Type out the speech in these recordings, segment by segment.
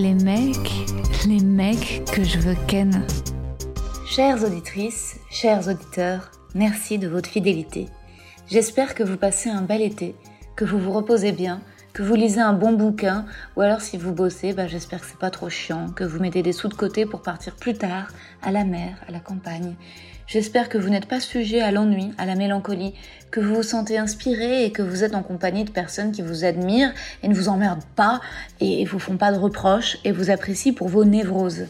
Les mecs, les mecs que je veux ken. Chères auditrices, chers auditeurs, merci de votre fidélité. J'espère que vous passez un bel été, que vous vous reposez bien, que vous lisez un bon bouquin, ou alors si vous bossez, bah, j'espère que c'est pas trop chiant, que vous mettez des sous de côté pour partir plus tard, à la mer, à la campagne. J'espère que vous n'êtes pas sujet à l'ennui, à la mélancolie, que vous vous sentez inspiré et que vous êtes en compagnie de personnes qui vous admirent et ne vous emmerdent pas et vous font pas de reproches et vous apprécient pour vos névroses.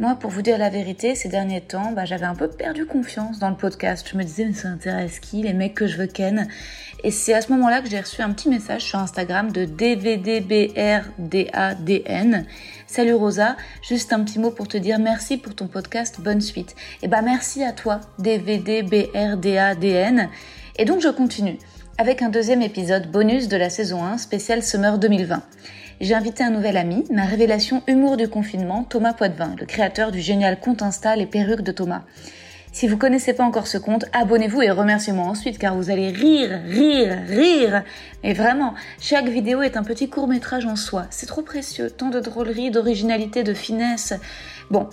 Moi, pour vous dire la vérité, ces derniers temps, bah, j'avais un peu perdu confiance dans le podcast. Je me disais, mais ça intéresse qui Les mecs que je veux ken? Et c'est à ce moment-là que j'ai reçu un petit message sur Instagram de DVDBRDADN. Salut Rosa, juste un petit mot pour te dire merci pour ton podcast, bonne suite. Et bah merci à toi, DVDBRDADN. Et donc je continue avec un deuxième épisode bonus de la saison 1 spécial Summer 2020 j'ai invité un nouvel ami, ma révélation humour du confinement, Thomas Poitvin, le créateur du génial compte Insta Les perruques de Thomas. Si vous connaissez pas encore ce compte, abonnez-vous et remerciez-moi ensuite car vous allez rire, rire, rire. Mais vraiment, chaque vidéo est un petit court métrage en soi. C'est trop précieux, tant de drôlerie, d'originalité, de finesse. Bon,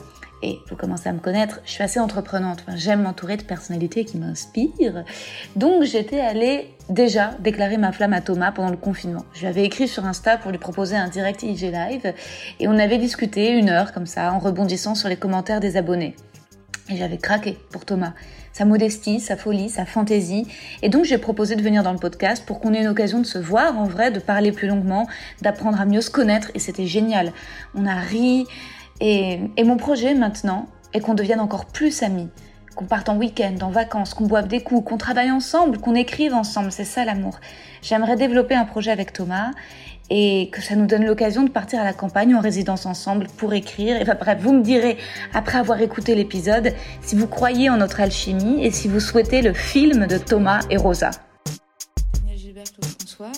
et vous commencez à me connaître, je suis assez entreprenante. J'aime m'entourer de personnalités qui m'inspirent. Donc j'étais allée déjà déclarer ma flamme à Thomas pendant le confinement. Je lui avais écrit sur Insta pour lui proposer un direct IG live et on avait discuté une heure comme ça en rebondissant sur les commentaires des abonnés. Et j'avais craqué pour Thomas. Sa modestie, sa folie, sa fantaisie. Et donc j'ai proposé de venir dans le podcast pour qu'on ait une occasion de se voir en vrai, de parler plus longuement, d'apprendre à mieux se connaître. Et c'était génial. On a ri, et, mon projet maintenant est qu'on devienne encore plus amis, qu'on parte en week-end, en vacances, qu'on boive des coups, qu'on travaille ensemble, qu'on écrive ensemble, c'est ça l'amour. J'aimerais développer un projet avec Thomas et que ça nous donne l'occasion de partir à la campagne en résidence ensemble pour écrire. Et bref, vous me direz, après avoir écouté l'épisode, si vous croyez en notre alchimie et si vous souhaitez le film de Thomas et Rosa. François.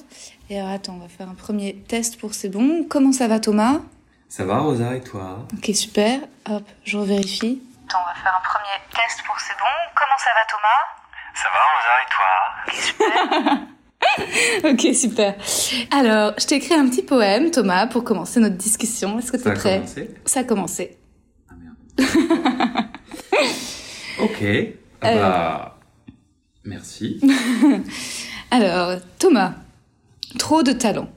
Et alors attends, on va faire un premier test pour c'est bon. Comment ça va Thomas? Ça va, Rosa, et toi? Ok, super. Hop, je revérifie. Attends, on va faire un premier test pour c'est bon. Comment ça va, Thomas? Ça va, Rosa, et toi? Ok, super. ok, super. Alors, je t'ai écrit un petit poème, Thomas, pour commencer notre discussion. Est-ce que tu es prêt? Ça a commencé. Ah merde. ok. Ah bah, merci. Alors, Thomas, trop de talent.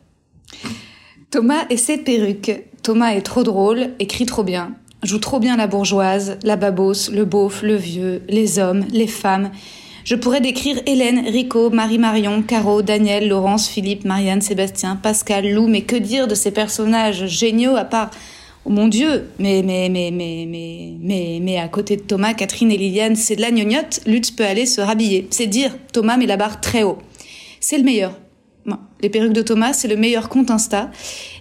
Thomas et ses perruques. Thomas est trop drôle, écrit trop bien, joue trop bien la bourgeoise, la babose, le beauf, le vieux, les hommes, les femmes. Je pourrais décrire Hélène, Rico, Marie-Marion, Caro, Daniel, Laurence, Philippe, Marianne, Sébastien, Pascal, Lou, mais que dire de ces personnages géniaux à part Oh mon Dieu, mais, mais, mais, mais, mais, mais, mais à côté de Thomas, Catherine et Liliane, c'est de la gnognotte, Lutz peut aller se rhabiller. C'est dire, Thomas met la barre très haut. C'est le meilleur. Les perruques de Thomas, c'est le meilleur compte Insta.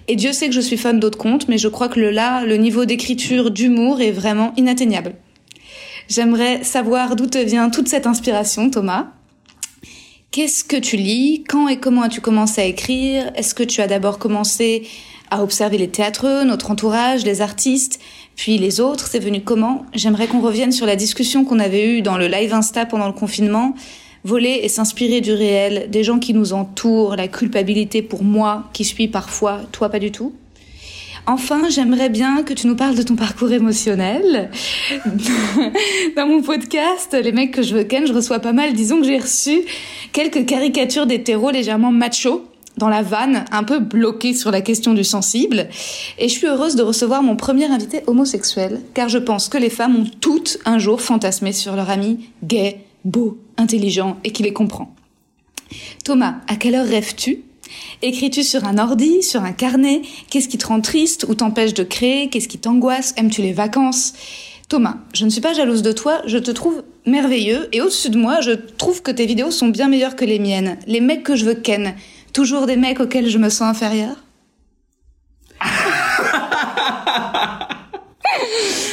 Et Dieu sait que je suis fan d'autres comptes, mais je crois que le là, le niveau d'écriture, d'humour est vraiment inatteignable. J'aimerais savoir d'où te vient toute cette inspiration, Thomas. Qu'est-ce que tu lis? Quand et comment as-tu commencé à écrire? Est-ce que tu as d'abord commencé à observer les théâtreux, notre entourage, les artistes, puis les autres? C'est venu comment? J'aimerais qu'on revienne sur la discussion qu'on avait eue dans le live Insta pendant le confinement voler et s'inspirer du réel, des gens qui nous entourent, la culpabilité pour moi qui suis parfois, toi pas du tout. Enfin, j'aimerais bien que tu nous parles de ton parcours émotionnel. Dans mon podcast, les mecs que je veux ken, je reçois pas mal. Disons que j'ai reçu quelques caricatures d'hétéros légèrement macho dans la vanne, un peu bloqué sur la question du sensible. Et je suis heureuse de recevoir mon premier invité homosexuel, car je pense que les femmes ont toutes un jour fantasmé sur leur ami gay, beau, intelligent et qui les comprend. Thomas, à quelle heure rêves-tu? Écris-tu sur un ordi, sur un carnet? Qu'est-ce qui te rend triste ou t'empêche de créer? Qu'est-ce qui t'angoisse? Aimes-tu les vacances? Thomas, je ne suis pas jalouse de toi, je te trouve merveilleux et au-dessus de moi, je trouve que tes vidéos sont bien meilleures que les miennes. Les mecs que je veux ken, toujours des mecs auxquels je me sens inférieure?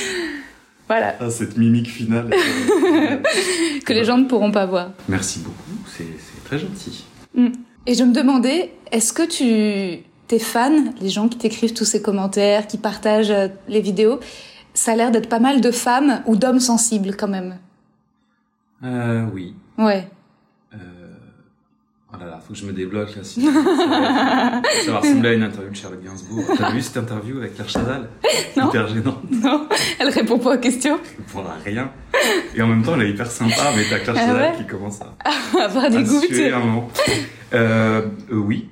Voilà, Ah, cette mimique finale. que les gens ne pourront pas voir. Merci beaucoup, c'est très gentil. Et je me demandais, est-ce que tu tes fans, les gens qui t'écrivent tous ces commentaires, qui partagent euh, les vidéos, ça a l'air d'être pas mal de femmes ou d'hommes sensibles quand même? Euh, oui. Ouais. Là là, faut que je me débloque là, sinon ça va, ressembler à une interview de Charlotte Gainsbourg. T'as vu cette interview avec Claire Chazal? Non. Hyper gênant, Non, elle répond pas aux questions. elle répond à rien. Et en même temps, elle est hyper sympa, mais t'as Claire Ah Chazal ouais qui commence à, Avoir des goûts. un moment. Euh, euh, oui.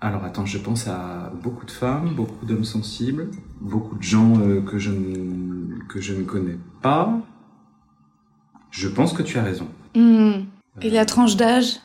Alors attends, je pense à beaucoup de femmes, beaucoup d'hommes sensibles, beaucoup de gens euh, que je ne que je ne connais pas. Je pense que tu as raison. Hmm. Et la tranche d'âge?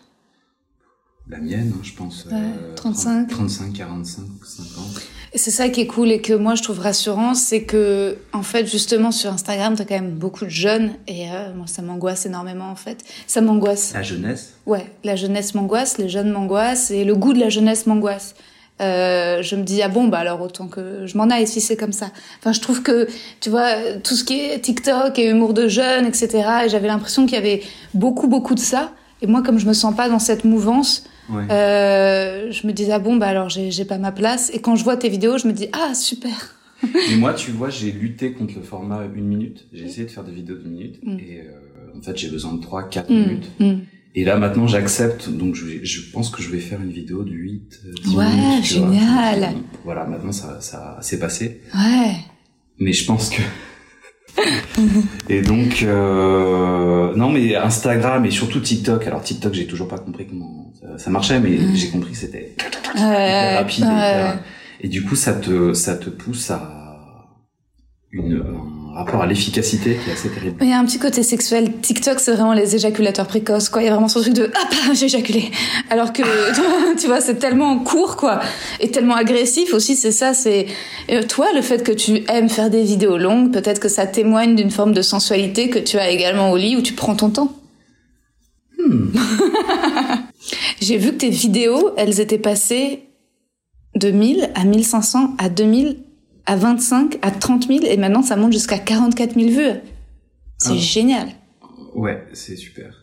La mienne, hein, je pense. Ouais, 35. 35, 45, 50. Et c'est ça qui est cool et que moi je trouve rassurant, c'est que en fait justement sur Instagram t'as quand même beaucoup de jeunes et euh, moi ça m'angoisse énormément en fait. Ça m'angoisse. La jeunesse? Ouais, la jeunesse m'angoisse, les jeunes m'angoissent et le goût de la jeunesse m'angoisse. Euh, je me dis ah bon bah alors autant que je m'en aille si c'est comme ça. Enfin je trouve que tu vois tout ce qui est TikTok et humour de jeunes etc. Et j'avais l'impression qu'il y avait beaucoup beaucoup de ça. Et moi comme je me sens pas dans cette mouvance, Ouais. euh, je me dis ah bon bah alors j'ai pas ma place. Et quand je vois tes vidéos je me dis ah super. Et moi, tu vois, j'ai lutté contre le format une minute. J'ai essayé de faire des vidéos d'une minute. Mm. Et euh, en fait, j'ai besoin de 3, 4 Hmm, minutes. hmm. Et là, maintenant, j'accepte. Donc, je, je pense que je vais faire une vidéo de 8, euh, 10 Ouais, minutes. tu vois. génial. Donc, Voilà, maintenant, ça, ça s'est passé. Ouais. Mais je pense que... et donc, euh, non, mais Instagram et surtout TikTok. Alors, TikTok, j'ai toujours pas compris comment ça, ça marchait, mais Mm. j'ai compris que c'était rapide. et Et du coup, ça te, ça te pousse à une, un rapport à l'efficacité qui est assez terrible. Il y a un petit côté sexuel. TikTok, c'est vraiment les éjaculateurs précoces, quoi. Il y a vraiment ce truc de ah j'ai éjaculé. Alors que tu vois, c'est tellement court, quoi, et tellement agressif aussi. C'est ça. C'est Euh, toi, le fait que tu aimes faire des vidéos longues, peut-être que ça témoigne d'une forme de sensualité que tu as également au lit où tu prends ton temps. Hmm. J'ai vu que tes vidéos, elles étaient passées de 1000 à 1500 à 2000 à 25 à 30 000 et maintenant ça monte jusqu'à 44 000 vues. C'est Ah. génial. Ouais, c'est super.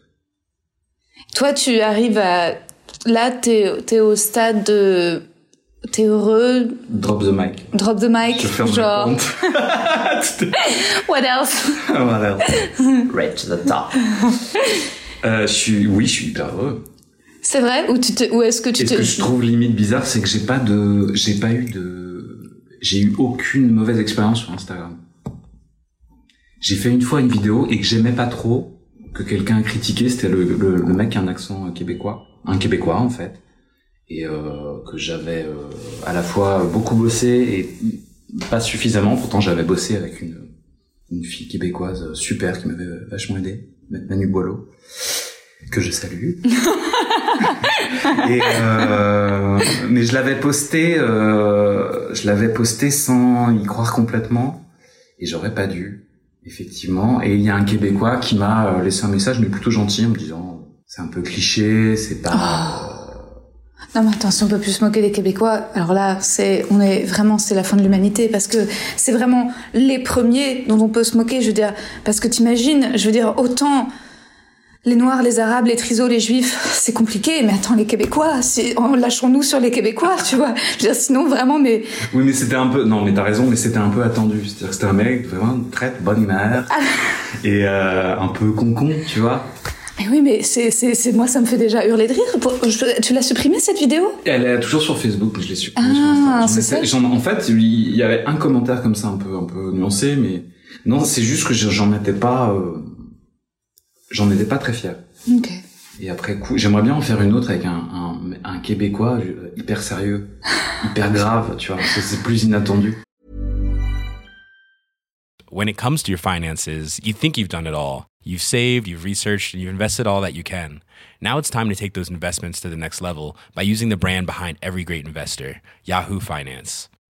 Toi, tu arrives à... Là, t'es es au stade de... T'es heureux, Drop the mic. drop the mic, Je ferme genre... le compte. What else? Right to the top. Euh, je suis, oui, je suis hyper heureux. C'est vrai? Ou, tu te... Ou est-ce que tu Et ce te... que je trouve limite bizarre, c'est que j'ai pas de, j'ai pas eu de, j'ai eu aucune mauvaise expérience sur Instagram. J'ai fait une fois une vidéo et que j'aimais pas trop, que quelqu'un a critiqué, c'était le, le, le mec qui a un accent euh, québécois, un québécois en fait, et euh, que j'avais euh, à la fois beaucoup bossé et pas suffisamment. Pourtant, j'avais bossé avec une une fille québécoise euh, super qui m'avait vachement aidé, Manu Boileau, que je salue. Euh, mais je l'avais posté, euh, je l'avais posté sans y croire complètement, et j'aurais pas dû, effectivement. Et il y a un Québécois qui m'a euh, laissé un message, mais plutôt gentil, en me disant c'est un peu cliché, c'est pas. Non mais attends, si on peut plus se moquer des Québécois, alors là, c'est, on est vraiment, c'est la fin de l'humanité parce que c'est vraiment les premiers dont on peut se moquer. Je veux dire, parce que t'imagines, je veux dire, autant les Noirs, les Arabes, les Trisos, les Juifs, c'est compliqué. Mais attends, les Québécois, oh, lâchons-nous sur les Québécois, tu vois. Je veux dire, sinon vraiment, mais Oui, mais c'était un peu. Non, mais t'as raison, mais c'était un peu attendu. C'est-à-dire que c'était un mec vraiment très bonne humeur et euh, un peu concon, tu vois. mais oui, mais c'est, c'est, c'est moi, ça me fait déjà hurler de rire. Je- tu l'as supprimé cette vidéo? Elle est toujours sur Facebook, mais je l'ai supprimée Ah, sur Instagram. Ça. en fait, il y avait un commentaire comme ça, un peu, un peu nuancé, mais non, c'est juste que j'en étais pas, euh, j'en étais pas très fier. Ok. Et après coup, j'aimerais bien en faire une autre avec un, un, un Québécois euh, hyper sérieux, hyper grave, tu vois, parce que c'est plus inattendu. when it comes to your finances, you think you've done it all. You've saved, you've researched, and you've invested all that you can. Now it's time to take those investments to the next level by using the brand behind every great investor, Yahoo Finance.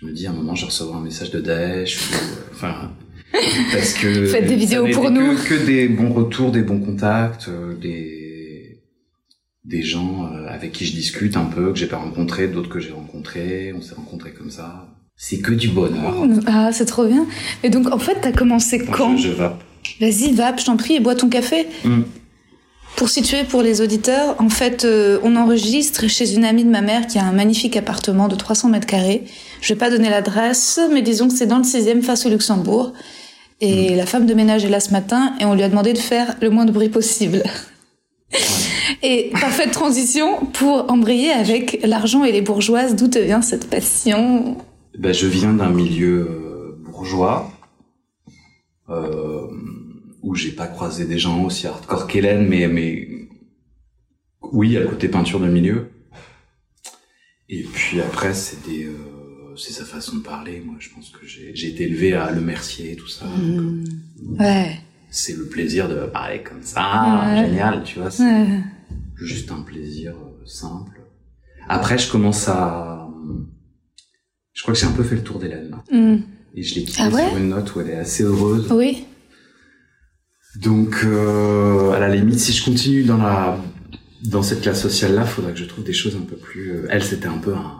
je me dis à un moment, je recevoir un message de Daesh, ou, euh, enfin, parce que Faites des vidéos pour été nous. Que, que des bons retours, des bons contacts, euh, des des gens euh, avec qui je discute un peu que j'ai pas rencontrés, d'autres que j'ai rencontrés, on s'est rencontrés comme ça. C'est que du bonheur. Ah, c'est trop bien. Et donc, en fait, t'as commencé quand je, je vape. Vas-y, va, je t'en prie, et bois ton café. Mm. Pour situer pour les auditeurs, en fait, euh, on enregistre chez une amie de ma mère qui a un magnifique appartement de 300 mètres carrés. Je vais pas donner l'adresse, mais disons que c'est dans le 6e face au Luxembourg. Et la femme de ménage est là ce matin et on lui a demandé de faire le moins de bruit possible. Et parfaite transition pour embrayer avec l'argent et les bourgeoises. D'où te vient cette passion? Ben, je viens d'un milieu euh, bourgeois euh, où j'ai pas croisé des gens aussi hardcore qu'Hélène, mais mais oui, le côté peinture de milieu. Et puis après, c'est des euh, c'est sa façon de parler. Moi, je pense que j'ai j'ai été élevé à Le Mercier, tout ça. Donc, euh, Ouais. C'est le plaisir de parler comme ça, Ouais. génial, tu vois. C'est ouais. juste un plaisir euh, simple. Après, je commence à je crois que j'ai un peu fait le tour d'Hélène. là. Hmm. Et je l'ai quittée Ah ouais? sur une note où elle est assez heureuse. Oui. Donc, euh, à la limite, si je continue dans la dans cette classe sociale-là, faudrait que je trouve des choses un peu plus. euh, Elle, c'était un peu un.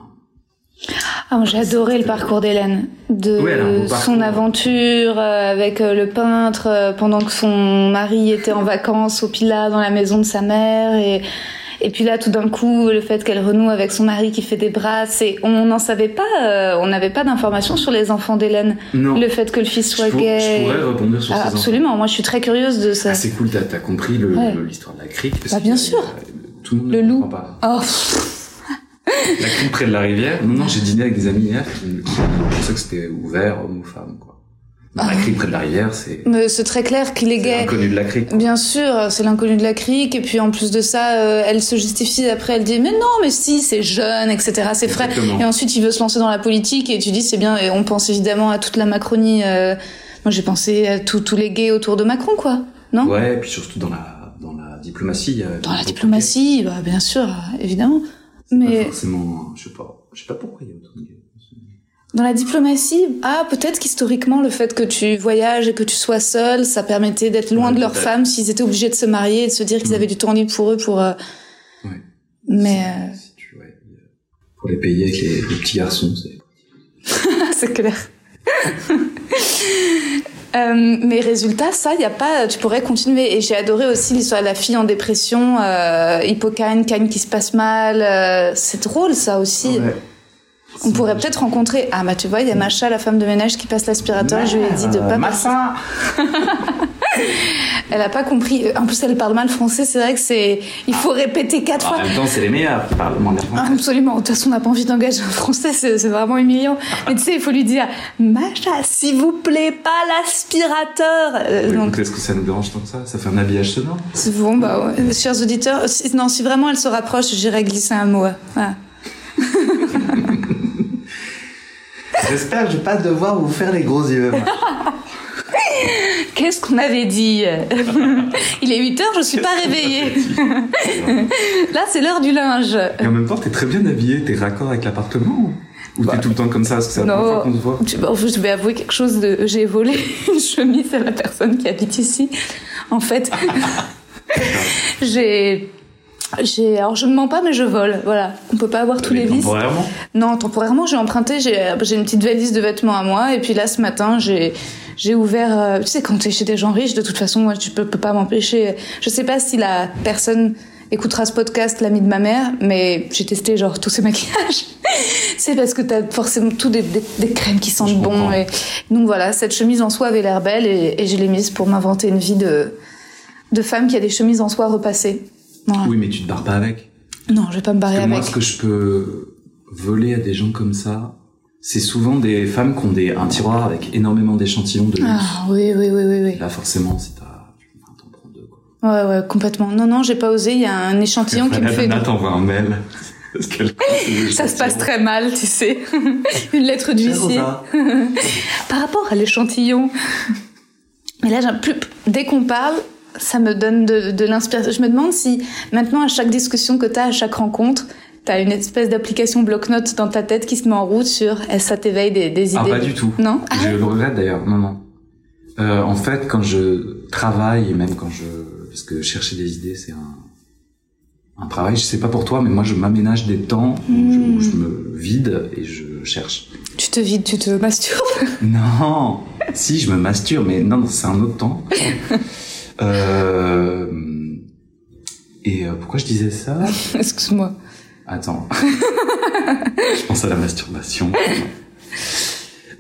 Ah, moi, j'ai adoré le parcours d'Hélène, de son aventure euh, avec euh, le peintre pendant que son mari était en vacances au Pilat dans la maison de sa mère et et puis là tout d'un coup le fait qu'elle renoue avec son mari qui fait des brasses et on n'en savait pas, euh, on n'avait pas d'informations sur les enfants d'Hélène, Non. le fait que le fils soit je, pour- gay. je pourrais rebondir sur Ah, enfants. absolument, moi je suis très curieuse de ça. Ah, c'est cool, t'as as compris Ouais. l'histoire de la crique. parce Bah, bien sûr. a- Tout le monde Le loup. pas. Oh, La crique près de la rivière. Non, non, j'ai dîné avec des amis hier qui pensaient que c'était ouvert, homme ou femme, quoi. Non, La crique près de la rivière, c'est mais c'est très clair qu'il est c'est gay. l'inconnu de la crique. Bien sûr, c'est l'inconnu de la crique, et puis en plus de ça, euh, elle se justifie après, elle dit mais non, mais si, c'est jeune, etc., c'est frais. Et ensuite, il veut se lancer dans la politique, et tu dis c'est bien, et on pense évidemment à toute la Macronie. euh, moi, j'ai pensé à tous tous les gays autour de Macron, quoi, non? Ouais, et puis surtout dans la dans la diplomatie. a Dans la diplomatie, bah, bien sûr, évidemment. gays. Pas Mais forcément, je sais pas, je sais pas pourquoi il y a autant de gays. Dans la diplomatie, ah, peut-être qu'historiquement, le fait que tu voyages et que tu sois seul, ça permettait d'être loin Ouais, de leurs femmes s'ils étaient obligés de se marier et de se dire qu'ils Mhm. avaient du temps libre pour eux pour. euh, Ouais. Mais euh, Si tu- ouais, pour les payer avec les, les petits garçons, c'est. c'est clair. Euh, mais résultat, ça, y a pas. Tu pourrais continuer. Et j'ai adoré aussi l'histoire de la fille en dépression, euh, hippocane, canne qui se passe mal. euh, c'est drôle, ça aussi. Ouais. On pourrait peut-être rencontrer. Ah bah tu vois, il y a Macha, la femme de ménage, qui passe l'aspirateur. Je lui ai dit de pas. passer. Massa Elle a pas compris. En plus, elle parle mal français. C'est vrai que c'est. Il faut répéter quatre En fois. même temps, c'est les meilleurs qui parlent bien Ah, français. Absolument. De toute façon, on n'a pas envie d'engager un français, c'est vraiment humiliant. Mais tu sais, il faut lui dire, Macha, s'il vous plaît, pas l'aspirateur. Euh, donc, Est-ce que ça nous dérange tant que ça? Ça fait un habillage sonore c'est bon, bah ouais. Chers auditeurs, si- non, si vraiment elle se rapproche, j'irai glisser un mot. Voilà. J'espère que je vais pas devoir vous faire les gros yeux. Qu'est-ce qu'on avait dit Il est 8 heures, je suis pas réveillée. Là, c'est l'heure du linge. Et en même temps, t'es très bien habillé, t'es raccord avec l'appartement Ou t'es tout le temps comme ça parce que c'est la première fois qu'on se voit Tu- bon, je vais avouer quelque chose de. J'ai volé une chemise à la personne qui habite ici. En fait, j'ai. J'ai, alors je ne mens pas, mais je vole. Voilà, on peut pas avoir tous les vices. Temporairement Non, temporairement, j'ai emprunté. J'ai, j'ai une petite valise de vêtements à moi, et puis là, ce matin, j'ai, j'ai ouvert. euh, tu sais, quand t'es chez des gens riches, de toute façon, moi, tu peux, peux pas m'empêcher. Je sais pas si la personne écoutera ce podcast, l'ami de ma mère, mais j'ai testé genre tous ces maquillages. c'est parce que t'as forcément tout des, des, des crèmes qui sentent bon. Et donc voilà, cette chemise en soie avait l'air belle, et, et je l'ai mise pour m'inventer une vie de de femme qui a des chemises en soie repassées. Oui, mais tu te barres pas avec. Non, je vais pas me barrer Parce que avec. moi, ce que je peux voler à des gens comme ça, c'est souvent des femmes qui ont des, un tiroir avec énormément d'échantillons de luxe. Ah oui, oui, oui, oui, oui. Là, forcément, si t'as... Ouais, ouais, complètement. Non, non, j'ai pas osé. Il y a un échéchantillon qui me fait. Là, t'envoies un mail. Ça se passe très mal, tu sais. Une lettre d'huissier. Par rapport à l'échantillon. Mais là, j'ai un plus, dès qu'on parle, ça me donne de, de l'inspiration. Je me demande si maintenant, à chaque discussion que tu as, à chaque rencontre, tu as une espèce d'application bloc-notes dans ta tête qui se met en route sur eh, ça t'éveille des, des Ah, idées. pas du tout. Non? Je le regrette d'ailleurs. Non, non. Euh, en fait, quand je travaille même quand je, parce que chercher des idées, c'est un, un travail. Je sais pas pour toi, mais moi, je m'aménage des temps où, je, où je me vide et je cherche. Tu te vides, tu te masturbes. Non, si je me masturbe, mais non, c'est un autre temps. Euh, et euh, pourquoi je disais ça Excuse-moi. Attends. je pense à la masturbation.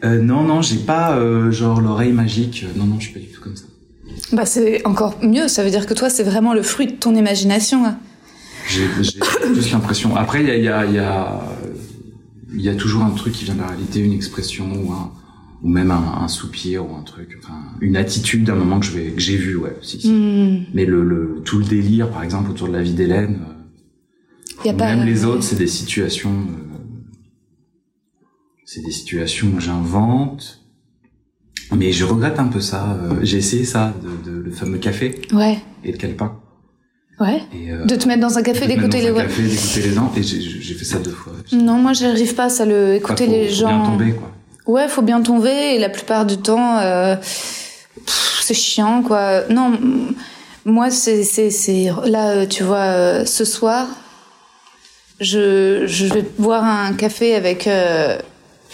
Euh, non, non, j'ai pas euh, genre l'oreille magique. Non, non, je suis pas du tout comme ça. Bah, c'est encore mieux. Ça veut dire que toi, c'est vraiment le fruit de ton imagination. hein. J'ai j'ai plus l'impression. Après, il y a, il y a, il y a, il y a toujours un truc qui vient de la réalité, une expression ou un, ou même un, un soupir ou un truc, enfin, une attitude, un moment que je vais, que j'ai vu, ouais, si, si. Hmm. Mais le, le, tout le délire, par exemple, autour de la vie d'Hélène, euh, Y a pas- même les autres, c'est des situations, euh, c'est des situations que j'invente. Mais je regrette un peu ça. euh, j'ai essayé ça, de, de, le fameux café Ouais. et de calepin. Ouais. Et, euh, De te mettre dans un café, d'écouter les. un café, d'écouter les gens. Et j'ai fait ça deux fois. Non, moi, j'arrive pas à ça, le écouter Enfin, faut- les gens. bien tomber, quoi. Ouais, faut bien tomber et la plupart du temps, euh, c'est chiant, quoi. Non, moi, c'est, c'est, c'est là, euh, tu vois, euh, ce soir, je, je vais boire un café avec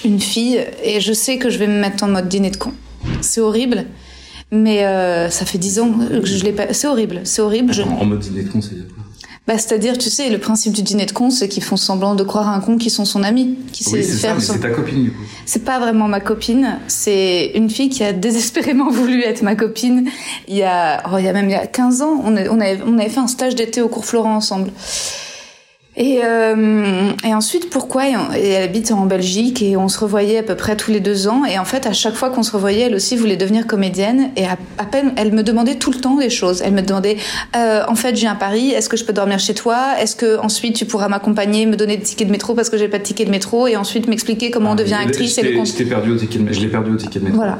une fille et je sais que je vais me mettre en mode dîner de con. C'est horrible, mais ça fait dix ans que je l'ai pas. C'est horrible, c'est horrible. En, mode dîner de con, dire quoi? Bah, c'est-à-dire, tu sais, le principe du dîner de con, c'est qu'ils font semblant de croire à un con qui sont son ami, qui sait ça, faire mais son- c'est ta copine, du coup. c'est pas vraiment ma copine, c'est une fille qui a désespérément voulu être ma copine. Il y a, oh, il y a même il y a 15 ans, on, a- on, avait, on avait fait un stage d'été au cours Florent ensemble. Et, euh, et ensuite, pourquoi et on- et Elle habite en Belgique et on se revoyait à peu près tous les deux ans. Et en fait, à chaque fois qu'on se revoyait, elle aussi voulait devenir comédienne. Et à, à peine, elle me demandait tout le temps des choses. Elle me demandait, euh, en fait, je viens à Paris. Est-ce que je peux dormir chez toi? Est-ce que ensuite tu pourras m'accompagner, me donner des tickets de métro parce que j'ai pas de ticket de métro? Et ensuite m'expliquer comment on Ah, devient actrice et le Je t'ai perdu au ticket de, je l'ai perdu au ticket de métro. voilà.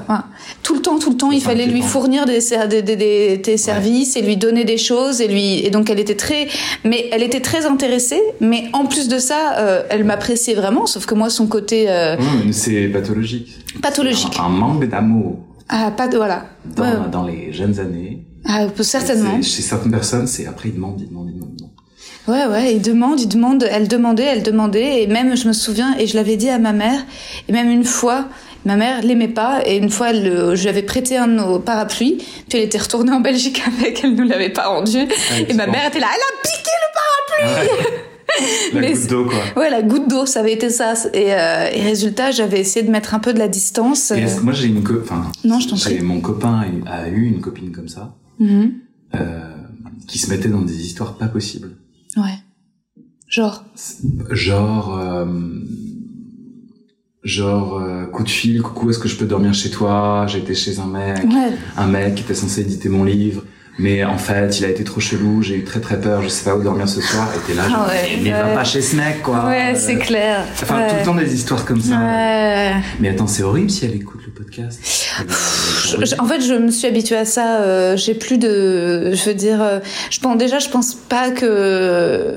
Tout le temps, tout le temps, il fallait lui fournir des, des, des- des services et lui donner des choses et lui et donc elle était très, mais elle était très intéressée. Mais en plus de ça, euh, elle m'appréciait vraiment. Sauf que moi, son côté euh, mais c'est pathologique. pathologique. Un, un manque d'amour Ah, pas de voilà. dans, Ouais. dans les jeunes années. Ah, certainement. Chez certaines personnes, c'est après ils demandent, ils demandent, ils demandent. ils demandent. Ouais, ouais, il demande, il demande, elle demandait, elle demandait, et même, je me souviens, et je l'avais dit à ma mère, et même une fois, ma mère l'aimait pas, et une fois, elle, je lui avais prêté un de nos parapluies, puis elle était retournée en Belgique avec, elle nous l'avait pas rendu, et ma mère était là, elle a piqué le parapluie! La Mais goutte d'eau, quoi. Ouais, la goutte d'eau, ça avait été ça, et, euh, et résultat, j'avais essayé de mettre un peu de la distance. Et moi j'ai une co- enfin Non, je t'en prie. mon copain a eu, a eu une copine comme ça Mhm. euh, qui se mettait dans des histoires pas possibles Ouais. Genre. genre euh, genre euh, coup de fil coucou est-ce que je peux dormir chez toi? J'étais chez un mec Ouais. un mec qui était censé éditer mon livre mais en fait il a été trop chelou j'ai eu très très peur je sais pas où dormir ce soir et t'es là genre Ah ouais, mais va ouais. pas chez ce mec quoi Ouais, c'est clair. enfin ouais. tout le temps des histoires comme ça Ouais. mais attends c'est horrible si elle écoute le podcast va- va- Je- en fait, je me suis habituée à ça. euh, j'ai plus de, je veux dire, euh, je pense déjà, je pense pas que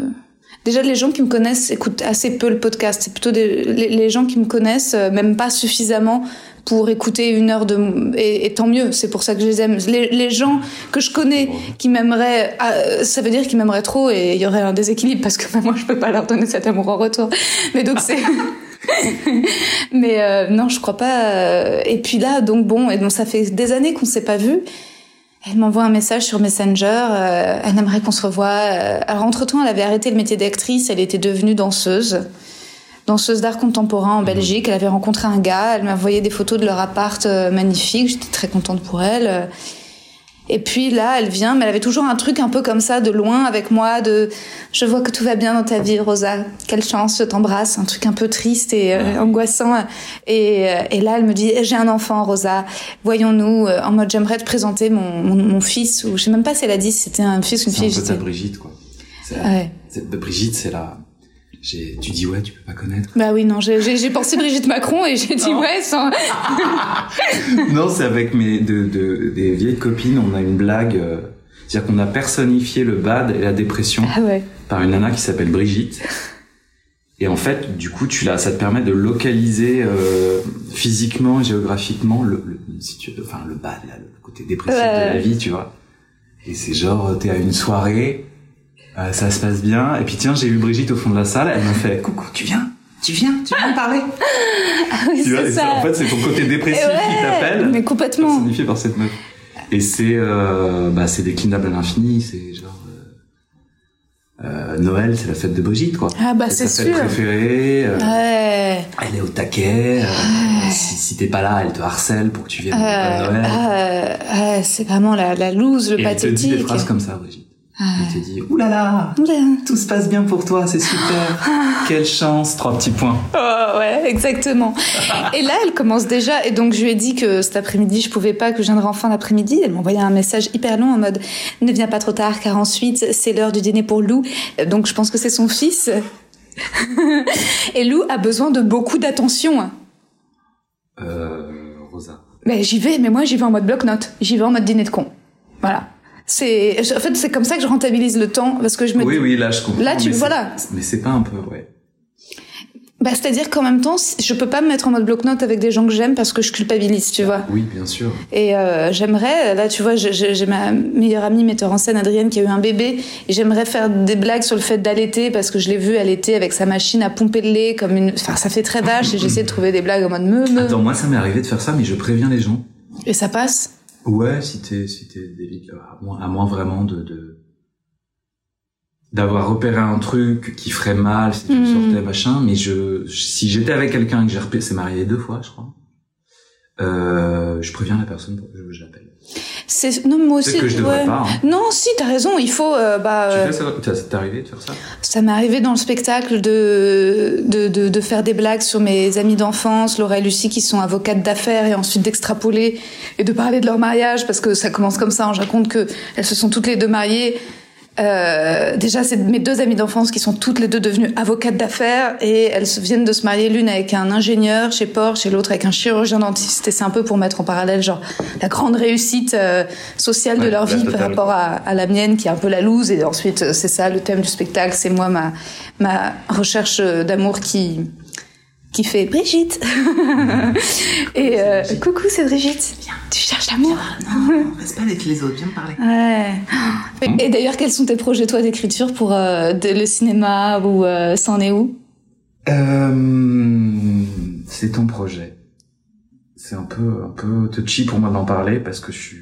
déjà les gens qui me connaissent écoutent assez peu le podcast. C'est plutôt des, les, les gens qui me connaissent, euh, même pas suffisamment pour écouter une heure de et, et tant mieux. C'est pour ça que je les aime. Les, les gens que je connais qui m'aimeraient, ah, ça veut dire qu'ils m'aimeraient trop et il y aurait un déséquilibre parce que moi je peux pas leur donner cet amour en retour. Mais donc c'est mais euh, non, je crois pas. euh, Et puis là, donc bon, et donc ça fait des années qu'on s'est pas vu. Elle m'envoie un message sur Messenger. euh, elle aimerait qu'on se revoie. Alors entre temps, elle avait arrêté le métier d'actrice. Elle était devenue danseuse, danseuse d'art contemporain en Belgique. Elle avait rencontré un gars. Elle m'a envoyé des photos de leur appart euh, magnifique. J'étais très contente pour elle. euh. Et puis là, elle vient, mais elle avait toujours un truc un peu comme ça, de loin avec moi, de je vois que tout va bien dans ta vie, Rosa. Quelle chance, je t'embrasse. Un truc un peu triste et euh, angoissant. Et, et là, elle me dit j'ai un enfant, Rosa. Voyons-nous. En mode j'aimerais te présenter mon, mon, mon fils. Ou je sais même pas si elle a dit si c'était un fils ou une c'est un fille. peu ta Brigitte quoi Ouais. c'est- Brigitte c'est la tu dis ouais, tu peux pas connaître. Bah oui, non, j'ai- pensé Brigitte Macron et j'ai dit Non. ouais, sans... non, c'est avec mes de, de- des vieilles copines. On a une blague, euh, c'est-à-dire qu'on a personnifié le bad et la dépression Ah ouais. par une nana qui s'appelle Brigitte. Et en fait, du coup, tu l'as, ça te permet de localiser euh, physiquement, géographiquement, le, le, si tu enfin le bad, là, le côté dépressif Ouais. de la vie, tu vois. Et c'est genre, t'es à une soirée, euh, ça se passe bien, et puis tiens, j'ai vu Brigitte au fond de la salle, elle m'a fait coucou, tu viens, tu viens, tu viens me parler? Ah oui, tu vois, ça. en fait, c'est ton côté dépressif ouais, qui t'appelle, Mais complètement. personnifié par cette meuf. Et c'est, euh, bah, c'est déclinable à l'infini, c'est genre. euh, euh, Noël, c'est la fête de Brigitte, quoi. Ah bah C'est c'est sa fête sûr. préférée. euh, Ouais. Elle est au taquet. euh, si si t'es pas là, elle te harcèle pour que tu viennes Noël. c'est vraiment la, la loose, le Et elle te dit pathétique. des phrases comme ça, Brigitte. Elle te dit Ouh là là, Oula. tout se passe bien pour toi, c'est super. Quelle chance, trois petits points. Oh, ouais, exactement. et là, elle commence déjà. Et donc, je lui ai dit que cet après-midi, je pouvais pas, que je viendrais en fin d'après-midi. Elle m'a envoyé un message hyper long en mode ne viens pas trop tard, car ensuite, c'est l'heure du dîner pour Lou. Donc, je pense que c'est son fils. et Lou a besoin de beaucoup d'attention. Euh, Rosa. Ben, j'y vais, mais moi, j'y vais en mode bloc-notes. J'y vais en mode dîner de con. Voilà. C'est, en fait, c'est comme ça que je rentabilise le temps, parce que je me Oui, oui, là, je comprends. Là, tu- mais voilà. Mais c'est pas un peu, ouais. bah, c'est-à-dire qu'en même temps, je peux pas me mettre en mode bloc-notes avec des gens que j'aime parce que je culpabilise, tu vois. Oui, bien sûr. Et euh, j'aimerais, là tu vois, j'ai- ma meilleure amie metteur en scène Adrienne qui a eu un bébé et j'aimerais faire des blagues sur le fait d'allaiter parce que je l'ai vue allaiter avec sa machine à pomper le lait comme une, enfin ça fait très vache et j'essaie de trouver des blagues en mode me me Attends, moi, ça m'est arrivé de faire ça, mais je préviens les gens. et ça passe. Ouais, si t'es, si t'es délicat, à moins, à moins vraiment de, de, d'avoir repéré un truc qui ferait mal si tu Mhm. sortais, machin, mais je, si j'étais avec quelqu'un et que j'ai repéré, c'est m'arrivé deux fois, je crois, euh, je préviens la personne pour que je l'appelle. C'est non moi aussi. Que je devrais ouais. pas, hein. Non si t'as raison, il faut euh, bah Tu euh, fais ça, t'as- ça t'est arrivé de faire ça? Ça m'est arrivé dans le spectacle de, de, de, de faire des blagues sur mes amis d'enfance, Laura et Lucie, qui sont avocates d'affaires, et ensuite d'extrapoler et de parler de leur mariage, parce que ça commence comme ça. hein. Je raconte que elles se sont toutes les deux mariées. Euh, déjà, c'est mes deux amies d'enfance qui sont toutes les deux devenues avocates d'affaires et elles viennent de se marier l'une avec un ingénieur chez Porsche et l'autre avec un chirurgien dentiste. Et c'est un peu pour mettre en parallèle genre la grande réussite euh, sociale de leur vie par rapport à, à la mienne qui est un peu la loose. Et ensuite, euh, c'est ça le thème du spectacle. C'est moi ma ma recherche d'amour qui qui fait Brigitte. et euh, coucou, c'est Brigitte. Tu cherches l'amour. Non, reste pas avec les autres, viens me parler. Ouais. Et, et d'ailleurs, quels sont tes projets, toi, d'écriture pour euh, de- le cinéma ou euh, c'en est où? Euh, c'est ton projet. C'est un peu, un peu touchy pour moi d'en parler parce que je suis,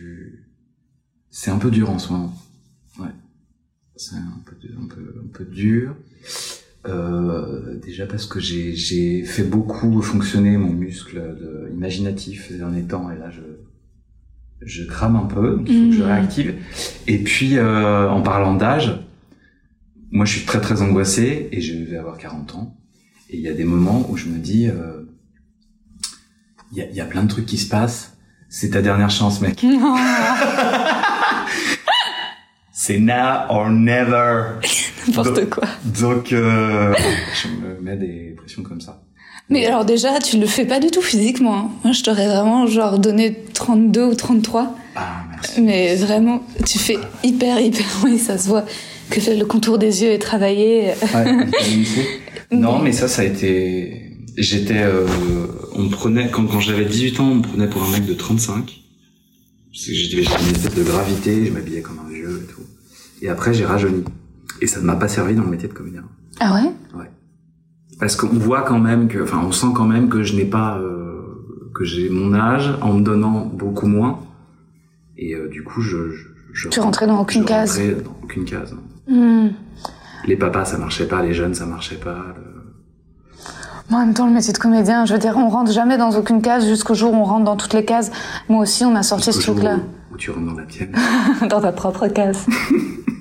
c'est un peu dur en ce moment. Ouais. C'est un peu, un peu, un peu dur. Euh, déjà parce que j'ai, j'ai fait beaucoup fonctionner mon muscle de, imaginatif ces derniers temps et là je, je crame un peu, donc il faut que je Mhm. réactive. Et puis, euh, en parlant d'âge, moi je suis très très angoissé et je vais avoir 40 ans. Et il y a des moments où je me dis, euh, il y, a, il y a plein de trucs qui se passent. C'est ta dernière chance, mec. C'est now or never. N'importe quoi. Donc, euh, je me mets des pressions comme ça. Mais alors déjà, tu le fais pas du tout physiquement. hein. Moi, je t'aurais vraiment genre donné 32 ou 33. Ah, merci. Mais vraiment, tu fais hyper, hyper... Oui, ça se voit que le contour des yeux est travaillé. Ouais, non, mais ça, ça a été. J'étais. Euh, on me prenait quand, quand j'avais 18 ans, on me prenait pour un mec de 35. Parce que j'étais une espèce de gravité, je m'habillais comme un vieux et tout. Et après, j'ai rajeuni. Et ça ne m'a pas servi dans le métier de comédien. Ah ouais? Parce qu'on voit quand même que, enfin, on sent quand même que je n'ai pas, euh, que j'ai mon âge en me donnant beaucoup moins. Et euh, du coup, je, je, je Tu rentrais dans aucune je case. rentrais dans aucune case. Hmm. Les papas, ça marchait pas. Les jeunes, ça marchait pas. le- Moi, en même temps, le métier de comédien, je veux dire, on rentre jamais dans aucune case jusqu'au jour où on rentre dans toutes les cases. Moi aussi, on m'a sorti ce truc-là. Où, où tu rentres dans la tienne. dans ta propre case.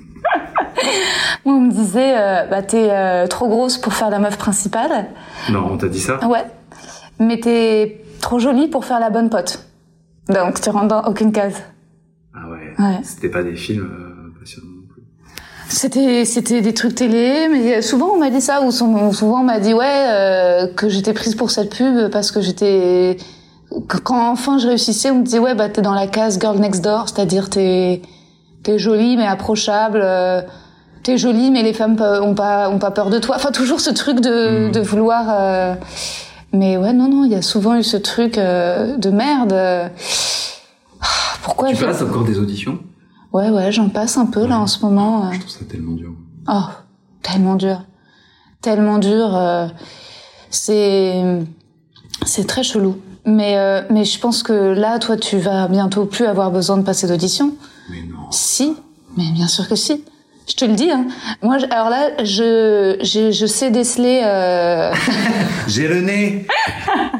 Moi, on me disait, euh, bah, t'es euh, trop grosse pour faire la meuf principale. non, on t'a dit ça? Ouais. Mais t'es trop jolie pour faire la bonne pote. Donc, tu rentres dans aucune case. Ah ouais. Ouais. C'était pas des films euh, passionnants non plus. C'était c'était des trucs télé, mais souvent on m'a dit ça ou souvent on m'a dit ouais euh, que j'étais prise pour cette pub parce que j'étais quand enfin je réussissais, on me disait ouais bah t'es dans la case girl next door, c'est-à-dire t'es t'es jolie mais approchable, euh, t'es jolie mais les femmes ont pas ont pas peur de toi. Enfin toujours ce truc de Mhm. de vouloir. euh, Mais ouais non non, il y a souvent eu ce truc euh, de merde. Ah, Pourquoi Tu je- passes encore des auditions? Ouais ouais, j'en passe un peu là en ce moment. euh. Je trouve ça tellement dur. Oh, tellement dur. Tellement dur. c'est c'est très chelou. Mais euh, mais je pense que là, toi, tu vas bientôt plus avoir besoin de passer d'audition. Mais non. Si, mais bien sûr que si. Je te le dis. Hein. Moi, alors là, je je, je sais déceler. Euh... J'ai le nez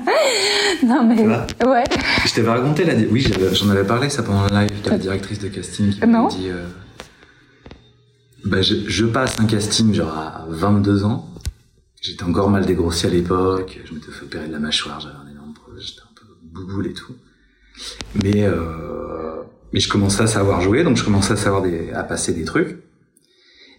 non mais Tu ouais. Je t'avais raconté la... Oui, j'en avais parlé ça pendant le live de la directrice de casting qui m'avait dit... euh, Bah, je, je passe un casting genre à 22 ans. J'étais encore mal dégrossi à l'époque. Je m'étais fait opérer de la mâchoire. J'avais un énorme problème. J'étais un peu bouboule et tout. Mais, euh, mais je commençais à savoir jouer, donc je commençais à savoir des, à passer des trucs.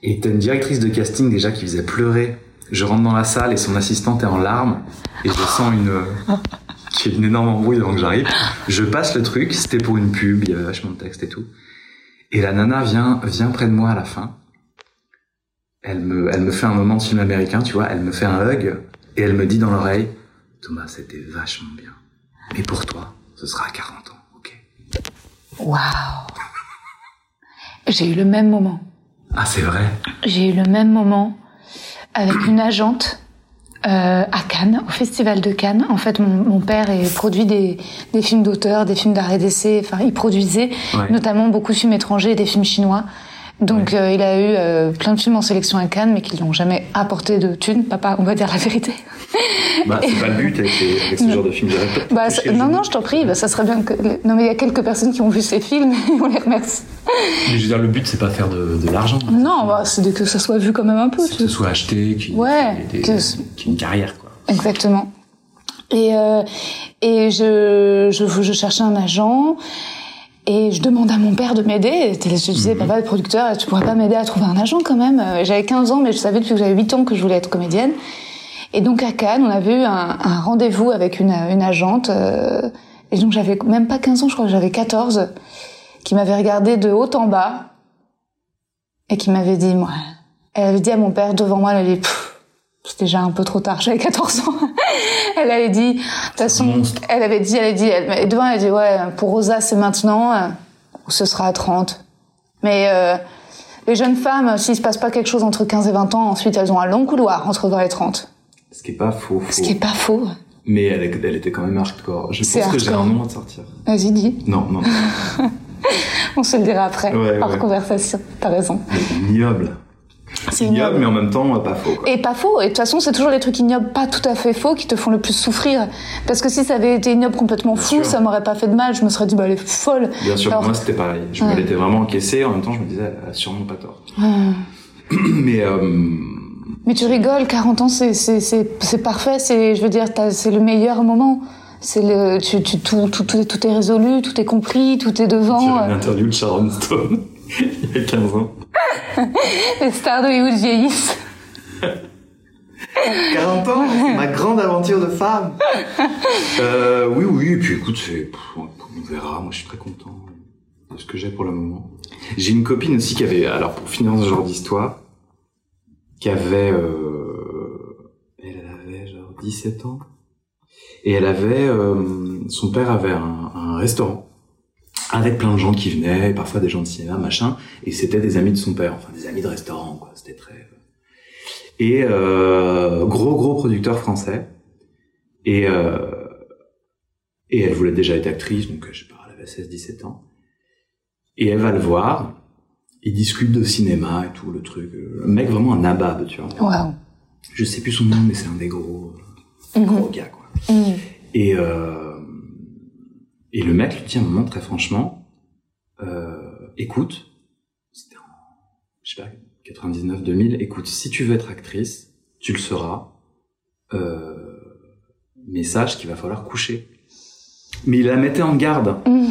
Et t'as une directrice de casting déjà qui faisait pleurer. Je rentre dans la salle et son assistante est en larmes. Et je sens une, a une énorme embrouille avant que j'arrive. Je passe le truc, c'était pour une pub, il y avait vachement de texte et tout. Et la nana vient, vient près de moi à la fin. Elle me, elle me fait un moment de film américain, tu vois, elle me fait un hug et elle me dit dans l'oreille, Thomas, c'était vachement bien. Mais pour toi, ce sera à 40 ans, ok? Waouh. J'ai eu le même moment. Ah, c'est vrai? J'ai eu le même moment avec une agente euh, à Cannes, au Festival de Cannes. En fait, mon, mon père est, produit des, des films d'auteur, des films d'art et d'essai. Enfin, il produisait Ouais. notamment beaucoup de films étrangers et des films chinois. Donc, euh, il a eu euh, plein de films en sélection à Cannes, mais qui lui ont jamais apporté de thunes. Papa, on va dire la vérité. Bah, c'est pas le but avec, les- avec ce genre de film direct. Bah, ça- non, non, je t'en prie. Bah, ça serait bien que. Non, mais il y a quelques personnes qui ont vu ces films. et on les remercie. Mais je veux dire, le but, c'est pas faire de, de l'argent. Non, bah, c'est que ça soit vu quand même un peu. Que ce soit acheté, qu'il Ouais, y ait que- des- qu'il y ait une carrière, quoi. Exactement. Et euh, et je, je je cherchais un agent et je demande à mon père de m'aider. Je disais Mhm. papa le producteur, tu pourrais pas m'aider à trouver un agent quand même. Euh, J'avais 15 ans mais je savais depuis que j'avais 8 ans que je voulais être comédienne. Et donc à Cannes, on avait eu un, un rendez-vous avec une une agente euh, et donc j'avais même pas 15 ans, je crois que j'avais 14 qui m'avait regardé de haut en bas et qui m'avait dit moi elle avait dit à mon père devant moi elle avait dit c'est déjà un peu trop tard, j'avais 14 ans. elle avait dit, de toute façon, elle avait dit, elle avait dit, elle, et devant, elle a dit, ouais, pour Rosa, c'est maintenant, euh, ou ce sera à 30. Mais euh, les jeunes femmes, s'il se passe pas quelque chose entre 15 et 20 ans, ensuite, elles ont un long couloir entre 20 et 30. Ce qui est pas faux. Ce qui est pas faux. Mais elle, était quand même hardcore. Je pense que j'ai un nom à te sortir. Vas-y, dis. Non, non. On se le dira après, Ouais, hors ouais. conversation. T'as raison. Ignoble. C'est Ignoble, mais en même temps, pas faux, quoi. Et pas faux. Et de toute façon, c'est toujours les trucs ignobles, pas tout à fait faux, qui te font le plus souffrir. Parce que si ça avait été ignoble complètement fou, sûr. ça m'aurait pas fait de mal. Je me serais dit, bah, elle est folle. Bien sûr, Alors- moi c'était pareil. Je me l'étais vraiment encaissé. En même temps, je me disais, elle a sûrement pas tort. Hum. Mais euh, Mais tu rigoles, 40 ans, c'est, c'est, c'est, c'est parfait, c'est, je veux dire, c'est le meilleur moment. C'est le, tu, tu, tout, tout, tout, est- tout est résolu, tout est compris, tout est j'ai devant. une interview de Sharon Stone il y a 15 ans. Les stars de Hollywood vieillissent. 40 ans, ma grande aventure de femme. euh, oui, oui. Et puis écoute, c'est, on verra. Moi, je suis très content de ce que j'ai pour le moment. J'ai une copine aussi qui avait, alors pour finir ce genre d'histoire, qui avait, euh, elle avait genre 17 ans. Et elle avait, euh, son père avait un, un restaurant avec plein de gens qui venaient, parfois des gens de cinéma, machin, et c'était des amis de son père, enfin des amis de restaurant, quoi. C'était très. Et euh, gros gros producteur français. Et euh, et elle voulait déjà être actrice, donc je sais pas, elle avait 16-17 ans. Et elle va le voir, ils discutent de cinéma et tout le truc. Un mec vraiment un nabab, tu vois. Je sais plus son nom, mais c'est un des gros Mhm. gros gars, quoi. Mhm. Et, euh, et le mec lui dit à un moment très franchement, euh, écoute, c'était en, je sais pas, 99, 2000, écoute, si tu veux être actrice, tu le seras, euh, mais sache qu'il va falloir coucher. Mais il la mettait en garde. Mhm.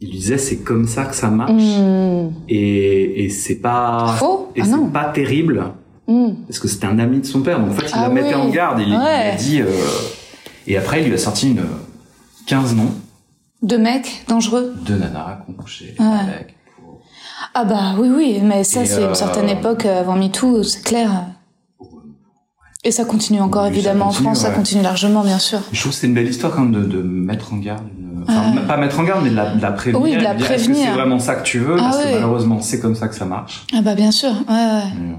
Il lui disait c'est comme ça que ça marche Hmm. et, et c'est pas Faux et Ah c'est pas terrible Hmm. parce que c'était un ami de son père donc en fait il Ah la mettait en garde il, il Ouais. a dit euh, et après il lui a sorti une 15 noms De mecs dangereux. de nanas Ouais. avec pour- Ah bah oui, oui, mais ça Et, c'est euh, une certaine époque euh, avant MeToo, c'est clair. Et ça continue encore évidemment continue, en France, ça continue largement bien sûr. je trouve que c'est une belle histoire quand même de, de mettre en garde une... enfin Ouais. pas mettre en garde mais de la, de la prévenir Oui, de la dire, est-ce que prévenir. c'est vraiment ça que tu veux? Ah parce que malheureusement c'est comme ça que ça marche Ah bah bien sûr, ouais, ouais. Mais, euh.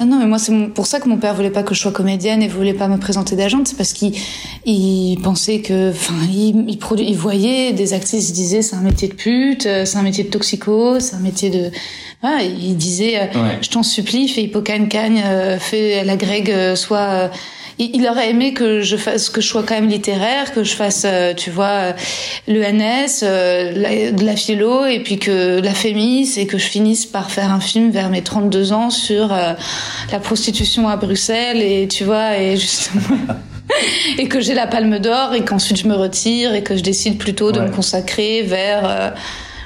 Ah non, mais moi, c'est pour ça que mon père voulait pas que je sois comédienne et voulait pas me présenter d'agente. C'est parce qu'il il pensait que, enfin, il, il, produ- il voyait des actrices, il disait c'est un métier de pute, euh, c'est un métier de toxico, c'est un métier de. Voilà, il disait, euh, Ouais. je t'en supplie, fais hippocagne cagne, euh, fais la Greg, euh, soit. Il, aurait aimé que je fasse, que je sois quand même littéraire, que je fasse, euh, tu vois, euh, l'ENS, euh, la, de la philo, et puis que la fémis, et que je finisse par faire un film vers mes 32 ans sur euh, la prostitution à Bruxelles, et tu vois, et justement. et que j'ai la palme d'or, et qu'ensuite je me retire, et que je décide plutôt de Ouais. me consacrer vers, euh,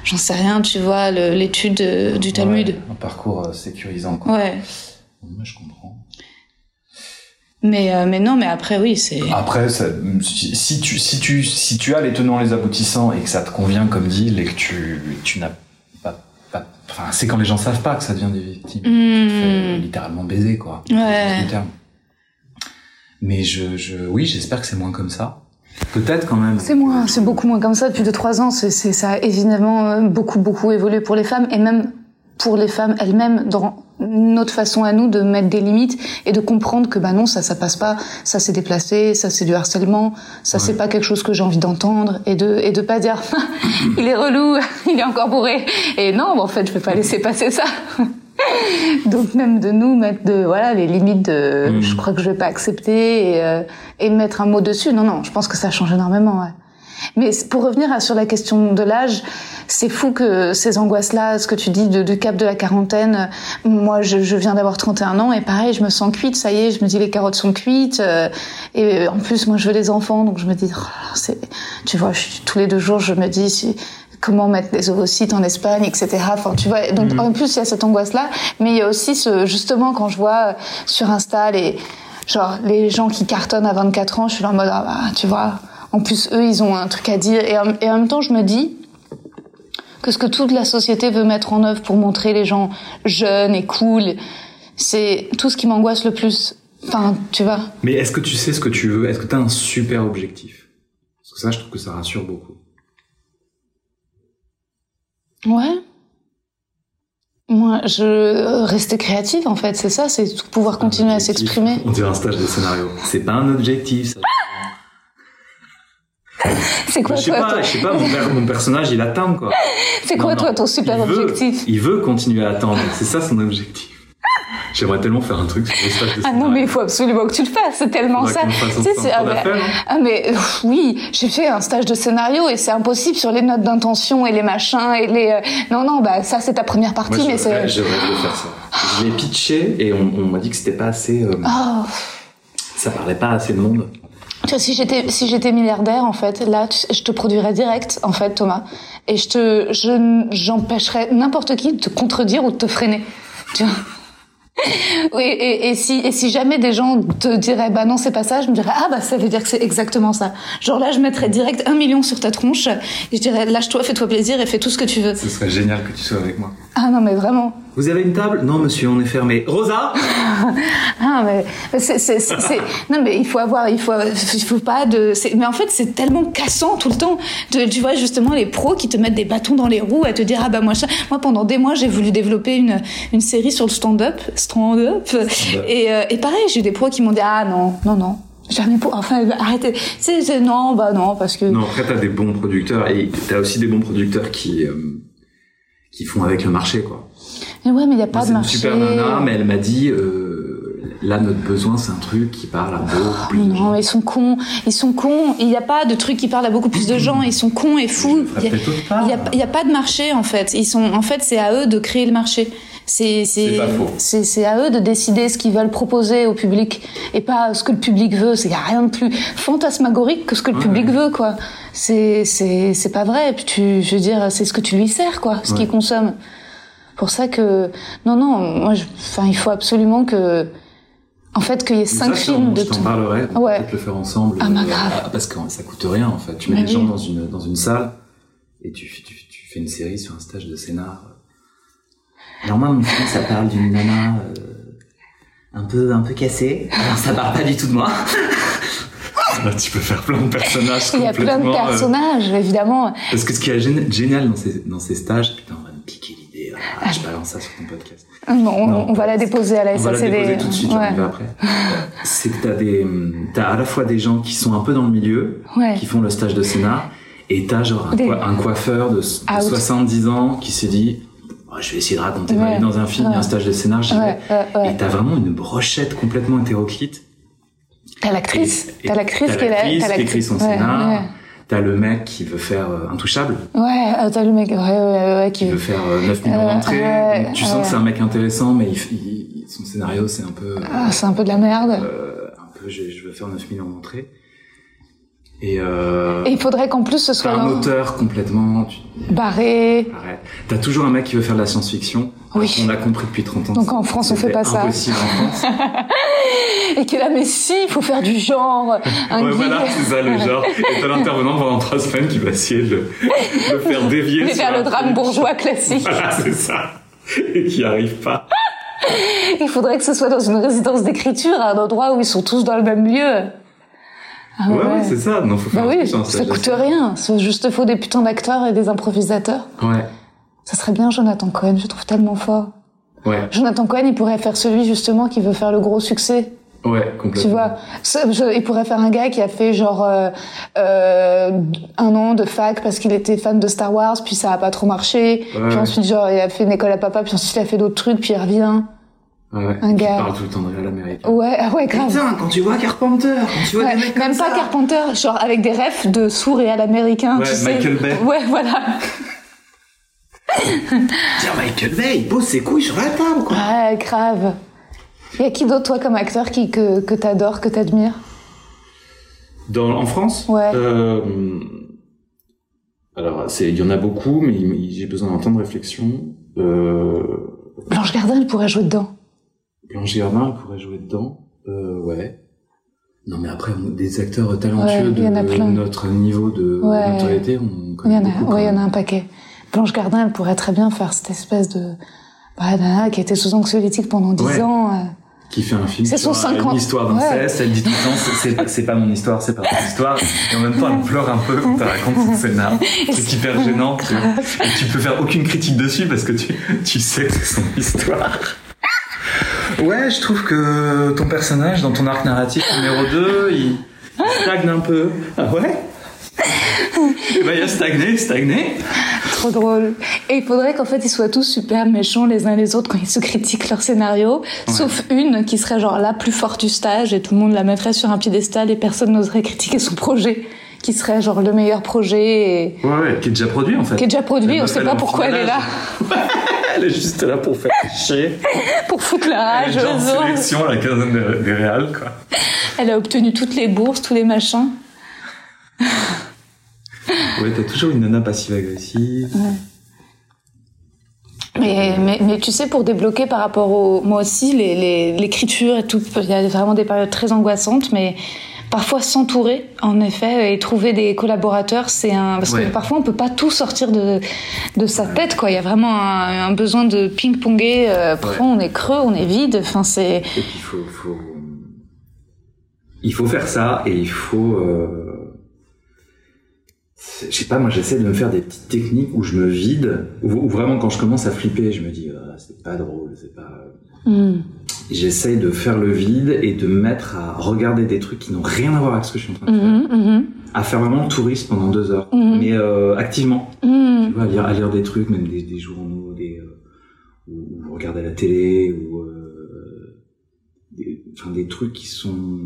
j'en sais rien, tu vois, l'étude du Talmud. Ouais, un parcours sécurisant quoi. Ouais. Ouais, je comprends Mais, euh, mais non, mais après, oui, c'est. Après, ça- si, tu, si, tu, si tu as les tenants, les aboutissants et que ça te convient comme deal et que tu, tu n'as pas, pas- Enfin, c'est quand les gens savent pas que ça devient des victimes. Tu te fais Mmh. littéralement baiser, quoi. Ouais. Mais je, je, oui, j'espère que c'est moins comme ça. Peut-être quand même. C'est moins, c'est beaucoup moins comme ça depuis 2-3 ans. C'est, c'est, ça a évidemment euh, beaucoup, beaucoup évolué pour les femmes et même pour les femmes elles-mêmes dans notre façon à nous de mettre des limites et de comprendre que bah non, ça, ça passe pas, ça c'est déplacé, ça c'est du harcèlement, ça c'est pas quelque chose que j'ai envie d'entendre et de, et de pas dire, il est relou, il est encore bourré. Et non, en fait, je vais pas laisser passer ça. Donc même de nous mettre de voilà les limites de je crois que je vais pas accepter et, euh, et mettre un mot dessus. Non non, je pense que ça change énormément. Ouais. Mais pour revenir à, sur la question de l'âge, c'est fou que ces angoisses-là, ce que tu dis de, du cap de la quarantaine, euh, moi je, je viens d'avoir 31 ans et pareil, je me sens cuite, ça y est, je me dis les carottes sont cuites. euh, et en plus, moi je veux des enfants, donc je me dis, oh tu vois, je, tous les deux jours, je me dis, si, comment mettre des ovocytes en Espagne, etc. Enfin, tu vois, donc en plus il y a cette angoisse-là, mais il y a aussi ce, justement quand je vois euh, sur Insta les, genre les gens qui cartonnent à 24 ans, je suis là en mode, ah bah, tu vois, en plus eux ils ont un truc à dire et en, et en même temps je me dis que ce que toute la société veut mettre en œuvre pour montrer les gens jeunes et cool, c'est tout ce qui m'angoisse le plus. Enfin, tu vois. Mais est-ce que tu sais ce que tu veux? Est-ce que tu as un super objectif? Parce que ça, je trouve que ça rassure beaucoup. Ouais. Moi, je rester créative en fait, c'est ça, c'est pouvoir continuer à s'exprimer. On dirait un stage de scénario. C'est pas un objectif, ça. C'est quoi je sais toi, pas, je sais pas, mon, per- mon personnage, il atteint, quoi. C'est quoi Non, toi non. ton super Il veut- objectif Il veut continuer à attendre. C'est ça son objectif. J'aimerais tellement faire un truc sur les stages de Ah non mais il faut absolument que tu le fasses, c'est tellement ça. ah, bah- fait, non ah, mais pff, oui, j'ai fait un stage de scénario et c'est impossible sur les notes d'intention et les machins et les euh, non non bah ça c'est ta première partie Moi, mais c'est j'aimerais de faire ça. Je l'ai pitché et on, on m'a dit que c'était pas assez. euh, oh. Ça parlait pas assez de monde. Tu vois, si j'étais si j'étais milliardaire en fait, là je te produirais direct en fait Thomas et je te je j'empêcherais n'importe qui de te contredire ou de te freiner. Tu vois. Oui, et, et si et si jamais des gens te diraient bah non c'est pas ça, je me dirais ah bah ça veut dire que c'est exactement ça. Genre là je mettrais direct un million sur ta tronche et je dirais lâche-toi, fais-toi plaisir et fais tout ce que tu veux. Ce serait génial que tu sois avec moi. Ah non mais vraiment. Vous avez une table? Non, monsieur, on est fermé. Rosa Ah mais c'est c'est c'est- non mais il faut avoir il faut il faut pas de mais en fait c'est tellement cassant tout le temps de, tu vois justement les pros qui te mettent des bâtons dans les roues à te dire ah bah moi ça moi pendant des mois j'ai voulu développer une une série sur le stand-up stand-up. Et euh, et pareil j'ai eu des pros qui m'ont dit ah non non non. Jamais pour enfin arrêtez. C'est c'est- non bah non parce que Non, après, t'as des bons producteurs et t'as aussi des bons producteurs qui, euh, qui font avec le marché, quoi. Mais ouais mais il y a pas de marché super nana, mais elle m'a dit, euh, là, notre besoin, c'est un truc qui parle à beaucoup plus de Non, gens. ils sont cons. Ils sont cons. Il n'y a pas de truc qui parle à beaucoup plus de gens. Ils sont cons et fous. Il a- n'y a, pas de marché en fait. Ils sont, en fait, c'est à eux de créer le marché. C'est à eux de décider ce qu'ils veulent proposer au public et pas ce que le public veut. Il y a rien de plus fantasmagorique que ce que le Ouais, public ouais. veut quoi. C'est pas vrai. Et puis tu, je veux dire, c'est ce que tu lui sers quoi, ce Ouais. qu'il consomme. Pour ça que non non, moi, je- enfin, il faut absolument que, en fait, qu'il y ait cinq ça, films de Je t'en tout. parlerai. On Ouais. peut peut-être le faire ensemble. Ah, bah, euh, grave. ah, parce que ça coûte rien, en fait. Tu mets Bah les gens dans une, dans une salle et tu, tu, tu fais une série sur un stage de scénar. Normalement, mon film, ça parle d'une nana euh, un peu un peu cassée. Alors, ça parle pas du tout de moi. Là, tu peux faire plein de personnages Il y a plein de euh, personnages, évidemment. Parce que ce qui est gén- génial dans ces, dans ces stages, putain, on va me piquer l'idée. Ah, je balance ça sur ton podcast. Non, on, Non. on va la déposer à la On va la SACD. déposer tout de suite, ouais. on y va après. C'est que t'as des, t'as à la fois des gens qui sont un peu dans le milieu, Ouais. qui font le stage de scénar, et t'as genre un, Des- coi- un coiffeur de, de Out. 70 ans qui s'est dit, Oh, je vais essayer de raconter ma vie dans un film, il y a un stage de scénar, j'y Ouais, vais. ouais, ouais. Et t'as vraiment une brochette complètement hétéroclite. T'as l'actrice. T'as l'actrice qui est là. l'actrice t'as qui écrit son Ouais, scénar. T'as le mec qui veut faire euh, Intouchable, Ouais, euh, t'as le mec, ouais, ouais, qui qui veut faire euh, 9 millions Euh, d'entrées. ouais, tu sens que c'est un mec intéressant, mais il, il- son scénario, c'est un peu... Ah, c'est un peu de la merde. euh, un peu, je, je veux faire 9 millions d'entrées. Et, euh, Et il faudrait qu'en plus ce soit un dans- auteur complètement... Tu, barré. T'as toujours un mec qui veut faire de la science-fiction. Oui. On l'a compris depuis 30 ans. Donc en France, on fait pas ça. impossible en France. Et qui est là, mais si, il faut faire du genre. Un ouais, voilà, c'est ça le genre. Et t'as l'intervenant pendant 3 semaines qui va essayer de le, de faire dévier. Sur faire le drame truc. bourgeois classique. Voilà, c'est ça. Et qui arrive pas. Il faudrait que ce soit dans une résidence d'écriture, à un endroit où ils sont tous dans le même lieu. Ah Ouais, ouais, c'est ça. Non, faut faire Bah oui, ça coûte rien. C'est juste faut des putains d'acteurs et des improvisateurs. Ouais. Ça serait bien Jonathan Cohen, je trouve tellement fort. Ouais. Jonathan Cohen, il pourrait faire celui justement qui veut faire le gros succès. Ouais, complètement. Tu vois, je- il pourrait faire un gars qui a fait genre euh, euh, un an de fac parce qu'il était fan de Star Wars, puis ça a pas trop marché. Ouais, puis ensuite genre il a fait une école à papa, puis ensuite il a fait d'autres trucs, puis il revient. Ouais, ouais. un Qui gars. parle tout le temps de réel américain. Ouais, ah ouais, grave. Putain, quand tu vois Carpenter, quand tu vois Ouais, des mecs comme même pas ça. Carpenter, genre avec des refs de sourds et à l'américain. Ouais, tu sais. Michael Bay. Ouais, voilà. Tiens, Michael Bay, il pose ses couilles sur la table, quoi. Ouais, grave. Y a qui d'autre, toi, comme acteur, qui, que, que t'adores, que t'admires? Dans, en France? Ouais. euh, Alors, c'est, il y en a beaucoup, mais j'ai besoin d'un temps de réflexion. Euh, Blanche Gardin, elle pourrait jouer dedans. Blanche Gardin, elle pourrait jouer dedans. Euh, ouais. Non, mais après, des acteurs talentueux Ouais, il y en a de plein. notre niveau de Ouais. notoriété, on Il connaît y en beaucoup. a, quand ouais, il y en a un paquet. Blanche Gardin, elle pourrait très bien faire cette espèce de, bah, nana qui était sous anxiolytique pendant 10 Ouais. ans. euh. Qui fait un film C'est sur son un- 50. une histoire d'inceste, elle dit tout le temps, c'est- pas mon histoire, c'est pas mon histoire. Et en même temps, elle pleure un peu quand elle raconte son scénar. C'est hyper gênant. tu. Et tu peux faire aucune critique dessus parce que tu, tu sais que c'est son histoire. Ouais, je trouve que ton personnage, dans ton arc narratif numéro 2, il stagne un peu. Ah ouais? Eh ben, il a stagné, stagné. Trop drôle. Et il faudrait qu'en fait, ils soient tous super méchants les uns les autres quand ils se critiquent leur scénario. Sauf une qui serait genre la plus forte du stage et tout le monde la mettrait sur un piédestal et personne n'oserait critiquer son projet. Qui serait genre le meilleur projet et Ouais, ouais, qui est déjà produit en fait. qui est déjà produit. On sait m'appelle pas pourquoi elle est là. Elle est juste là pour faire chier. Pour foutre la rage aux autres. sélection à la quinzaine des, des réals, quoi. Elle a obtenu toutes les bourses, tous les machins. Ouais, t'as toujours une nana passive-agressive. Mais, mais, mais tu sais, pour débloquer par rapport au... Moi aussi, les- les- l'écriture et tout, il y a vraiment des périodes très angoissantes, mais parfois s'entourer, en effet, et trouver des collaborateurs, c'est un... Parce Ouais. que parfois, on peut pas tout sortir de, de sa tête, quoi. Il y a vraiment un, un besoin de ping-ponger. Euh, parfois, Ouais. on est creux, on est vide. Enfin, c'est... Et puis, il faut, faut... Il faut faire ça, et il faut... Euh... Je sais pas, moi j'essaie de me faire des petites techniques où je me vide, où, où vraiment quand je commence à flipper, je me dis, Ah, c'est pas drôle, c'est pas... Hmm. J'essaie de faire le vide et de me mettre à regarder des trucs qui n'ont rien à voir avec ce que je suis en train de faire. Mhm, mhm, À faire vraiment le touriste pendant deux heures, Mhm. mais euh, activement. mhm. tu vois, à lire, à lire des trucs, même des, des journaux, des, euh, ou, ou regarder la télé, ou euh, des- enfin des trucs qui sont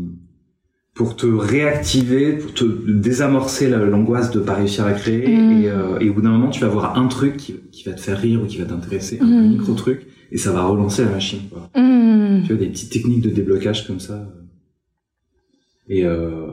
pour te réactiver, pour te désamorcer la- l'angoisse de pas réussir à créer. Mm. Et, euh, et au bout d'un moment, tu vas avoir un truc qui, qui va te faire rire ou qui va t'intéresser, un Mm. micro truc, et ça va relancer la machine. Quoi. Hmm. Tu vois, des petites techniques de déblocage comme ça. Et euh,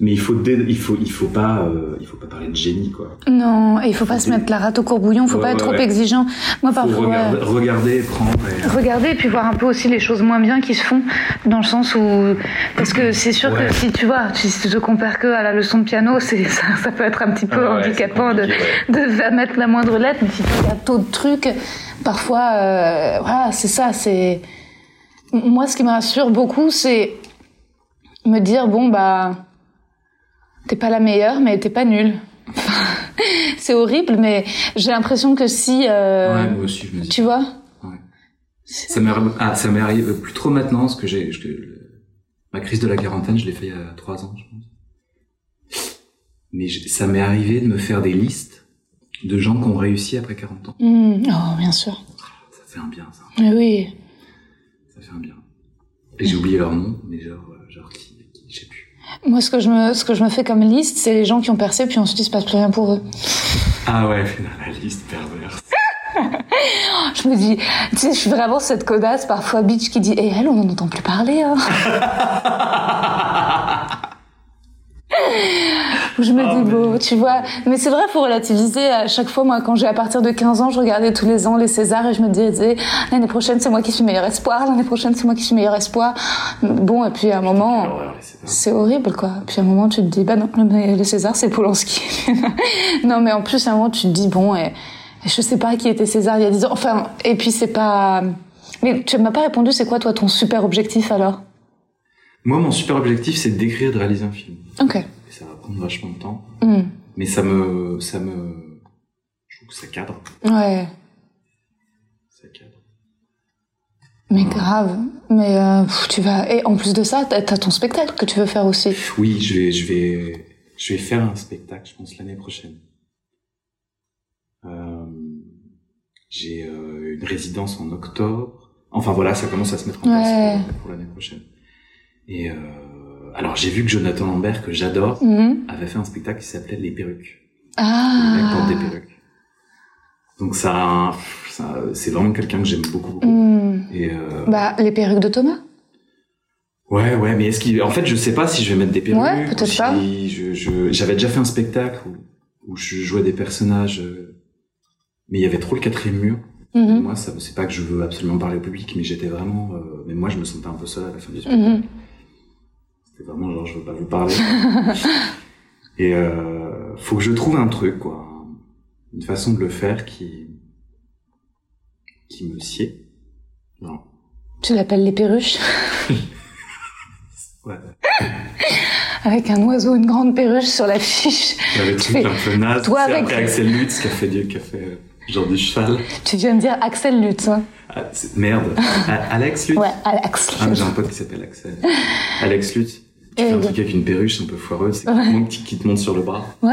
mais il faut dé- il faut il faut pas euh, il faut pas parler de génie quoi. Non, et il faut pas se mettre la rate au courbouillon, faut Ouais, pas être ouais, trop exigeant. Moi, parfois. regarder, ouais. regarder, prendre. Et... Regarder et puis voir un peu aussi les choses moins bien qui se font dans le sens où parce que c'est sûr que si tu vois si tu te compares que à la leçon de piano c'est ça, ça peut être un petit peu Ah handicapant de, de mettre la moindre lettre mais si tu as tôt de trucs parfois euh, voilà c'est ça c'est moi ce qui me rassure beaucoup c'est me dire bon bah t'es pas la meilleure mais t'es pas nulle c'est horrible mais j'ai l'impression que si euh, Ouais, moi aussi je me dis. tu vois? Ça m'est ah, ça m'est arrivé plus trop maintenant parce que j'ai ma crise de la quarantaine, je l'ai fait il y a trois ans, je pense. Mais ça m'est arrivé de me faire des listes de gens qui ont réussi après 40 ans. Hmm, oh bien sûr Ça fait un bien, ça. Mais oui. Ça fait un bien. Et j'ai oublié leur nom, mais genre, euh, genre qui, qui je sais plus. Moi, ce que je me, ce que je me fais comme liste, c'est les gens qui ont percé, puis ensuite il se passe plus rien pour eux. Ah ouais, la liste perverse. Je me dis, tu sais, je suis vraiment cette connasse parfois bitch qui dit, eh elle, on n'en entend plus parler. Hein. Je me dis, bon, tu vois, mais c'est vrai, faut relativiser. À chaque fois, moi, quand j'ai à partir de 15 ans, je regardais tous les ans les Césars et je me disais, l'année prochaine, c'est moi qui suis meilleur espoir, l'année prochaine, c'est moi qui suis meilleur espoir. Bon, et puis à un moment, les Césars. c'est horrible, quoi. Puis à un moment, tu te dis, bah non, le, le César, c'est Polanski. non, mais en plus, à un moment, tu te dis, bon, et, et je sais pas qui était César il y a 10 ans. Enfin, et puis c'est pas... Mais tu m'as pas répondu, c'est quoi, toi, ton super objectif, alors? Moi, mon super objectif, c'est d'écrire, de réaliser un film. Ok. Vachement de temps. Hmm. Mais ça me, ça me, je trouve que ça cadre. Ouais. Ça cadre. Mais grave. Mais euh, tu vas... Et en plus de ça, t'as t'as ton spectacle que tu veux faire aussi. Oui, je vais, je vais, je vais faire un spectacle, je pense, l'année prochaine. Euh, j'ai euh, une résidence en octobre. Enfin voilà, ça commence à se mettre en place Ouais. pour, pour l'année prochaine. Et euh, alors j'ai vu que Jonathan Lambert, que j'adore, Mhm. avait fait un spectacle qui s'appelait Les perruques. Les mecs Ah. portent des perruques. Donc ça, ça c'est vraiment quelqu'un que j'aime beaucoup. beaucoup. Hmm. Et euh, Bah, les perruques de Thomas Ouais, ouais, mais est-ce qu'il, en fait, je sais pas si je vais mettre des perruques. Ouais, peut-être si pas. Je, je, j'avais déjà fait un spectacle où, où je jouais des personnages, euh, mais il y avait trop le quatrième mur. Mhm. Moi, ça, c'est pas que je veux absolument parler au public, mais j'étais vraiment, euh, mais moi, je me sentais un peu seul à la fin du spectacle. C'était vraiment genre, je veux pas vous parler. Et euh, faut que je trouve un truc, quoi, une façon de le faire qui, qui me sied. Non. Tu l'appelles les perruches? Ouais. Avec un oiseau, une grande perruche sur l'affiche. Le Tu fais- un peu naze. Toi, avec- après Axel Lutz qui a fait qui a fait genre du cheval. Tu viens de dire Axel Lutz, hein Ah, merde. Alex Lutz? Ouais, Alex Ah, Lutz. j'ai un pote qui s'appelle Axel. Alex Lutz. Tu fais un truc avec une perruche un peu foireuse, c'est qui, te monte- qui- te monte sur le bras. Ouais,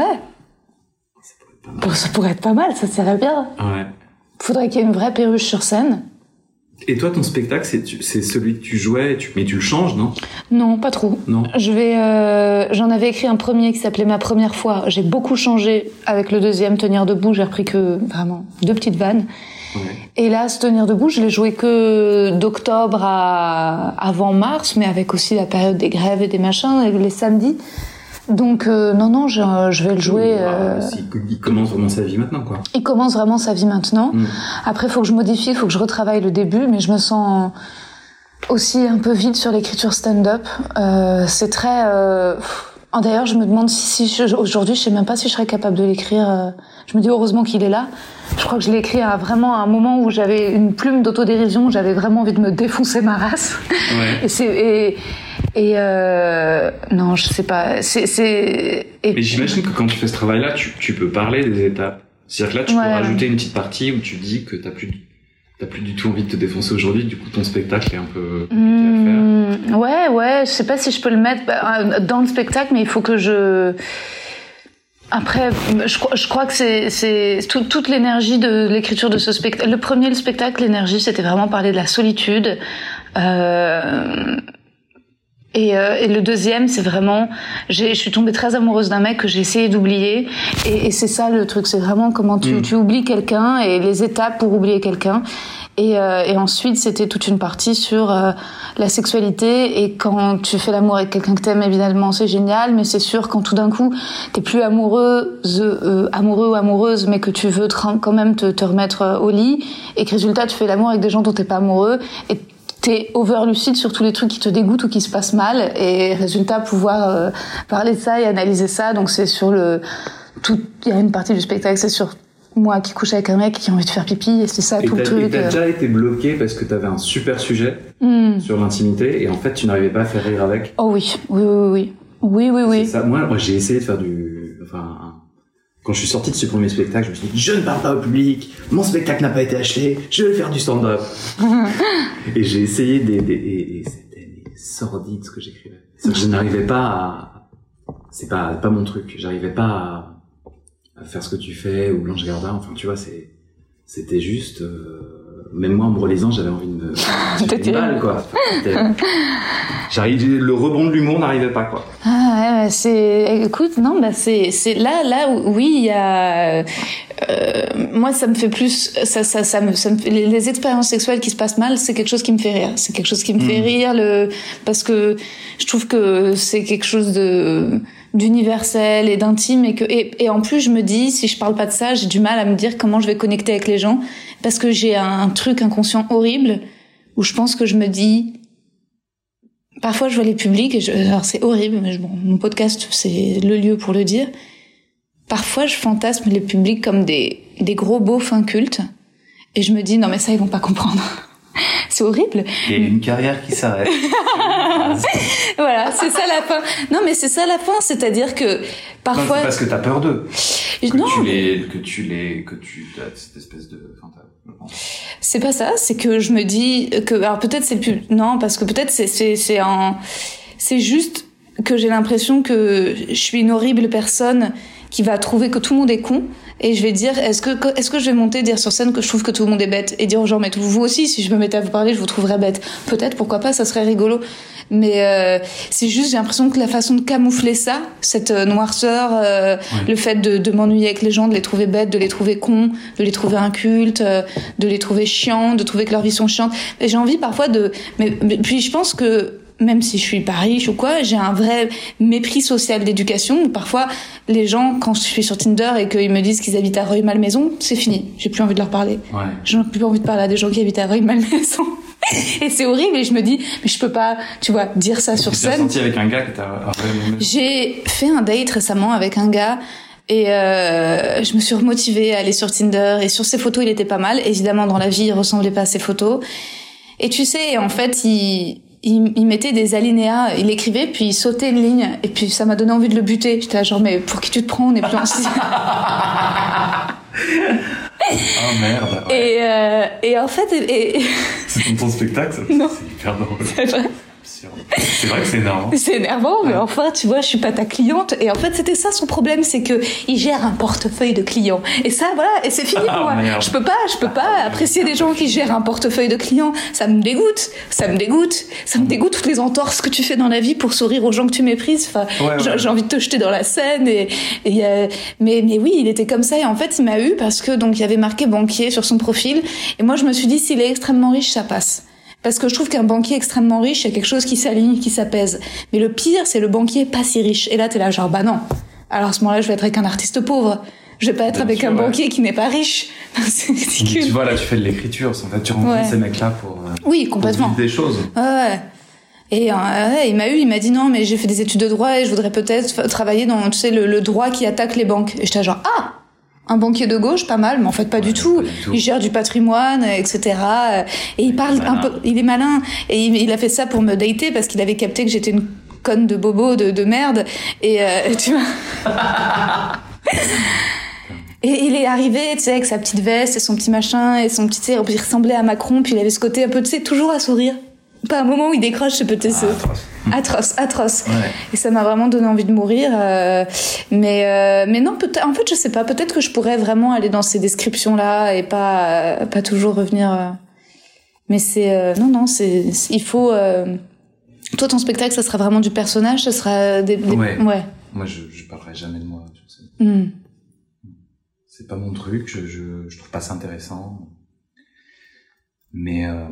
Ça pourrait être pas mal. Bon, ça pourrait être pas mal, ça serait bien. Ouais. Faudrait qu'il y ait une vraie perruche sur scène. Et toi, ton spectacle, c'est celui que tu jouais, mais tu le changes, non? Non, pas trop. Non. Je vais, euh, j'en avais écrit un premier qui s'appelait Ma première fois. J'ai beaucoup changé avec le deuxième, Tenir debout. J'ai repris que vraiment deux petites vannes. Ouais. Et là, ce Tenir debout, je l'ai joué que d'octobre à avant mars, mais avec aussi la période des grèves et des machins, et les samedis. Donc euh, non, non, je, je vais le jouer. Ah, euh, il commence vraiment sa vie maintenant, quoi. Il commence vraiment sa vie maintenant. Mm. Après, il faut que je modifie, il faut que je retravaille le début, mais je me sens aussi un peu vide sur l'écriture stand-up. Euh, c'est très. Oh, D'ailleurs, je me demande si, si aujourd'hui, je sais même pas si je serais capable de l'écrire. euh, Je me dis heureusement qu'il est là. Je crois que je l'ai écrit à vraiment un moment où j'avais une plume d'autodérision, j'avais vraiment envie de me défoncer ma race. Ouais. Et et et euh... non, je sais pas. C'est Mais j'imagine que quand tu fais ce travail-là, tu, tu peux parler des étapes. C'est-à-dire que là, tu Ouais. peux rajouter une petite partie où tu dis que t'as plus, t'as plus du tout envie de te défoncer aujourd'hui. Du coup, ton spectacle est un peu compliqué à faire. Hmm, ouais, ouais, je sais pas si je peux le mettre bah, dans le spectacle, mais il faut que je. Après, je, crois- je crois que c'est c'est tout- toute l'énergie de l'écriture de ce spectacle. Le premier, le spectacle, l'énergie, c'était vraiment parler de la solitude, Euh, et, euh, et le deuxième, c'est vraiment, je suis tombée très amoureuse d'un mec que j'ai essayé d'oublier. Et, et c'est ça le truc, c'est vraiment comment tu, tu oublies quelqu'un et les étapes pour oublier quelqu'un. Et, euh, et ensuite, c'était toute une partie sur euh, la sexualité. Et quand tu fais l'amour avec quelqu'un que t'aimes, évidemment, c'est génial. Mais c'est sûr, quand tout d'un coup, t'es plus amoureuse, euh, amoureux ou amoureuse, mais que tu veux quand même te, te remettre euh, au lit, et que résultat, tu fais l'amour avec des gens dont t'es pas amoureux, et t'es over lucide sur tous les trucs qui te dégoûtent ou qui se passent mal, et résultat, pouvoir euh, parler de ça et analyser ça. Donc c'est sur le tout. Il y a une partie du spectacle, c'est sur moi qui couche avec un mec qui a envie de faire pipi, et c'est ça Et tout le t'as et truc. t'as euh. déjà été bloqué parce que t'avais un super sujet Hmm. sur l'intimité et en fait tu n'arrivais pas à faire rire avec. Oh oui, oui, oui, oui, oui, oui, C'est oui. ça. Moi, moi, j'ai essayé de faire du. Enfin, quand je suis sorti de ce premier spectacle, je me suis dit je ne parle pas au public, mon spectacle n'a pas été acheté, je vais faire du stand-up. et j'ai essayé des, des et, et c'était sordide ce que j'écrivais. Je n'arrivais pas à. C'est pas pas mon truc. J'arrivais pas à, à faire ce que tu fais ou Blanche Gardin. Enfin, tu vois, c'est c'était juste. euh, Même moi, en me relisant, j'avais envie de me. C'était mal, quoi. J'arrive, le rebond de l'humour n'arrivait pas, quoi. Ah ouais, c'est écoute non bah c'est c'est là là où oui il y a euh, moi ça me fait plus ça ça ça me, ça me fait- les, les expériences sexuelles qui se passent mal c'est quelque chose qui me fait rire c'est quelque chose qui me fait rire le parce que je trouve que c'est quelque chose de d'universel et d'intime et que et, et en plus je me dis si je parle pas de ça j'ai du mal à me dire comment je vais connecter avec les gens parce que j'ai un, truc inconscient horrible où je pense que je me dis Parfois, je vois les publics, et je, alors c'est horrible, mais bon, mon podcast, c'est le lieu pour le dire. Parfois, je fantasme les publics comme des, des gros beaufs incultes, et je me dis, non mais ça, ils vont pas comprendre. c'est horrible. A une carrière qui s'arrête. Voilà, c'est ça la fin. Non, mais c'est ça la fin, c'est-à-dire que Non, parfois... c'est parce que t'as peur d'eux. Que non, tu les, que tu les, que tu as cette espèce de, enfin. C'est pas ça, c'est que je me dis que alors peut-être c'est plus non parce que peut-être c'est c'est c'est c'est juste que j'ai l'impression que je suis une horrible personne qui va trouver que tout le monde est con et je vais dire est-ce que est-ce que je vais monter dire sur scène que je trouve que tout le monde est bête et dire aux gens mais vous aussi si je me mettais à vous parler je vous trouverais bête. Peut-être pourquoi pas ça serait rigolo. Mais euh, c'est juste j'ai l'impression que la façon de camoufler ça cette euh, noirceur euh, le fait de, de m'ennuyer avec les gens de les trouver bêtes de les trouver cons de les trouver incultes euh, de les trouver chiants de trouver que leur vie sont chiantes. Et j'ai envie parfois de mais, mais puis je pense que même si je suis pas riche ou quoi, j'ai un vrai mépris social d'éducation parfois les gens, quand je suis sur Tinder et qu'ils me disent qu'ils habitent à Rueil-Malmaison, c'est fini. J'ai plus envie de leur parler. Ouais. J'ai plus envie de parler à des gens qui habitent à Rueil-Malmaison. et c'est horrible et je me dis, mais je peux pas, tu vois, dire ça sur scène. senti avec un gars que t'as J'ai fait un date récemment avec un gars et euh, je me suis remotivée à aller sur Tinder et sur ses photos il était pas mal. Évidemment dans la vie il ressemblait pas à ses photos. Et tu sais en fait il il, il mettait des alinéas, il écrivait puis il sautait une ligne et puis ça m'a donné envie de le buter. J'étais genre mais pour qui tu te prends? On est plus en Oh merde. ouais. et, euh, et en fait et, C'est ton, ton spectacle, ça? Non. c'est hyper drôle. c'est vrai. C'est vrai que c'est énorme. C'est énervant, mais enfin, tu vois, je suis pas ta cliente. Et en fait, c'était ça son problème, c'est que il gère un portefeuille de clients. Et ça, voilà, et c'est fini pour Ah, moi. merde. Je peux pas, je peux pas apprécier des gens qui gèrent un portefeuille de clients. Ça me dégoûte, ça me dégoûte, ça me dégoûte toutes les entorses que tu fais dans la vie pour sourire aux gens que tu méprises. Enfin, Ouais, ouais. j'ai j'ai envie de te jeter dans la scène. Et, et, euh, mais, mais oui, il était comme ça. Et en fait, il m'a eu parce que donc il y avait marqué banquier sur son profil. Et moi, je me suis dit, s'il est extrêmement riche, ça passe. Parce que je trouve qu'un banquier extrêmement riche, il y a quelque chose qui s'aligne, qui s'apaise. Mais le pire, c'est le banquier pas si riche. Et là, t'es là, genre, bah non. Alors à ce moment-là, je vais être avec un artiste pauvre. Je vais pas être avec sûr, un ouais. banquier qui n'est pas riche. c'est Tu ridicule. vois, là, tu fais de l'écriture. En fait, tu rencontres Ouais. ces mecs-là pour, euh, Oui, pour complètement. vivre des choses. Ouais, ouais. Et euh, il m'a eu, il m'a dit non, mais j'ai fait des études de droit et je voudrais peut-être travailler dans, tu sais, le, le droit qui attaque les banques. Et j'étais genre, ah, un banquier de gauche, pas mal, mais en fait pas du tout. pas du tout. Il gère du patrimoine, etc. Et il parle un peu, il est malin. Et il, il a fait ça pour me dater parce qu'il avait capté que j'étais une conne de bobo, de, de merde. Et euh, tu vois. Et il est arrivé, tu sais, avec sa petite veste et son petit machin et son petit, tu sais, il ressemblait à Macron, puis il avait ce côté un peu, tu sais, toujours à sourire. Pas un moment où il décroche ce petit, ce- Ah, atroce, atroce. Ouais. Et ça m'a vraiment donné envie de mourir. euh, mais, euh, mais non, peut-être, en fait, je sais pas, peut-être que je pourrais vraiment aller dans ces descriptions-là et pas, euh, pas toujours revenir. euh. Mais c'est euh, non non, c'est c'est- il faut. euh, Toi, ton spectacle, ça sera vraiment du personnage, ça sera des. des- Ouais. ouais. Moi, je, je parlerai jamais de moi. Hmm. C'est pas mon truc, je, je, je trouve pas ça intéressant. Mais, euh,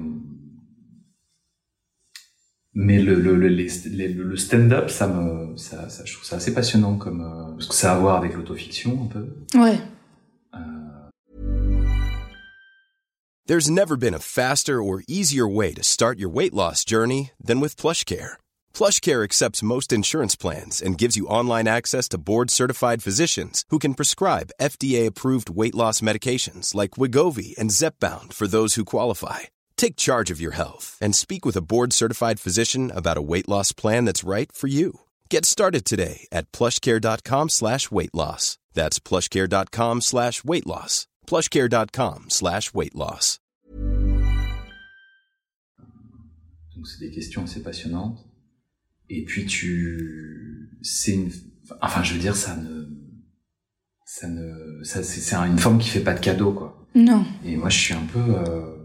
mais le, le, le, les- les- le stand-up, ça me, ça, ça, je trouve ça assez passionnant comme, euh, parce que ça a à voir avec l'autofiction un peu. Ouais. Euh. There's never been a faster or easier way to start your weight loss journey than with PlushCare. PlushCare accepts most insurance plans and gives you online access to board-certified physicians who can prescribe FDA-approved weight loss medications like Wigovi and Zepbound for those who qualify. Take charge of your health and speak with a board-certified physician about a weight loss plan that's right for you. Get started today at plushcare.com slash weight loss. That's plushcare.com slash weight loss. plushcare.com slash weight loss. Donc c'est des questions assez passionnantes. Et puis tu, c'est une, enfin je veux dire ça ne, ça ne, ça c'est c'est une forme qui fait pas de cadeau quoi. Non. Et moi je suis un peu, euh,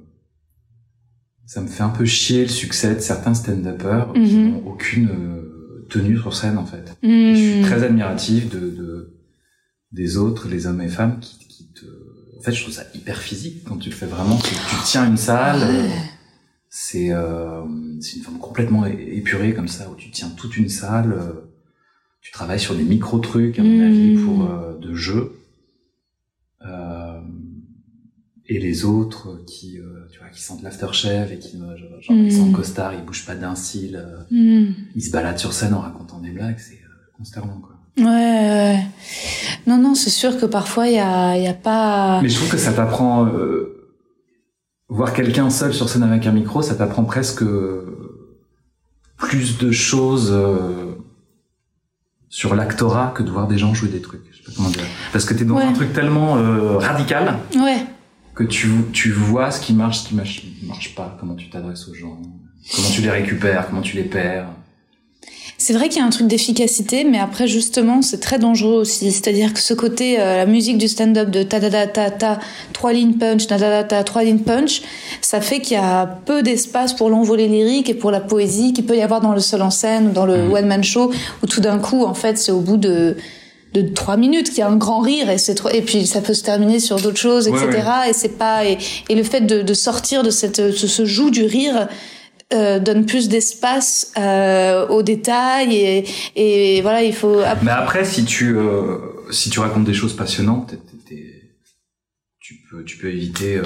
ça me fait un peu chier le succès de certains stand-uppers qui Mhm. n'ont aucune euh, tenue sur scène en fait. Et je suis très admiratif de, de des autres, les hommes et femmes qui, qui te, en fait je trouve ça hyper physique quand tu le fais vraiment. Tu, tu tiens une salle. euh, c'est euh, c'est une forme complètement épurée comme ça où tu tiens toute une salle euh, tu travailles sur des micro trucs à mon Mm. avis pour euh, de jeu euh, et les autres qui euh, qui sentent l'aftershave et qui euh, genre, genre, ils sont en costard ils bougent pas d'un cil euh, Hmm. ils se baladent sur scène en racontant des blagues c'est euh, consternant quoi Ouais, ouais. ouais. Non, non, c'est sûr que parfois, il y a, y a pas... mais je trouve que ça t'apprend euh, voir quelqu'un seul sur scène avec un micro ça t'apprend presque euh, plus de choses euh, sur l'actorat que de voir des gens jouer des trucs. Je sais pas comment dire. Parce que t'es dans Ouais. un truc tellement euh, radical Ouais. Que tu, tu vois ce qui marche, ce qui marche, marche pas, comment tu t'adresses aux gens, comment tu les récupères, comment tu les perds. C'est vrai qu'il y a un truc d'efficacité, mais après justement, c'est très dangereux aussi. C'est-à-dire que ce côté, euh, la musique du stand-up de ta ta ta ta ta, trois lignes punch, ta ta ta ta, trois lignes punch, ça fait qu'il y a peu d'espace pour l'envolée lyrique et pour la poésie qu'il peut y avoir dans le seul en scène ou dans le Mhm. one man show, où tout d'un coup, en fait, c'est au bout de de trois minutes qu'il y a un grand rire et c'est trop et puis ça peut se terminer sur d'autres choses etc Ouais, et c'est pas et, et le fait de, de sortir de cette de ce joug du rire euh, donne plus d'espace euh, aux détails et, et voilà il faut Mais après, si tu, euh, si tu racontes des choses passionnantes, t'es- t'es- t'es- tu peux, tu peux éviter euh,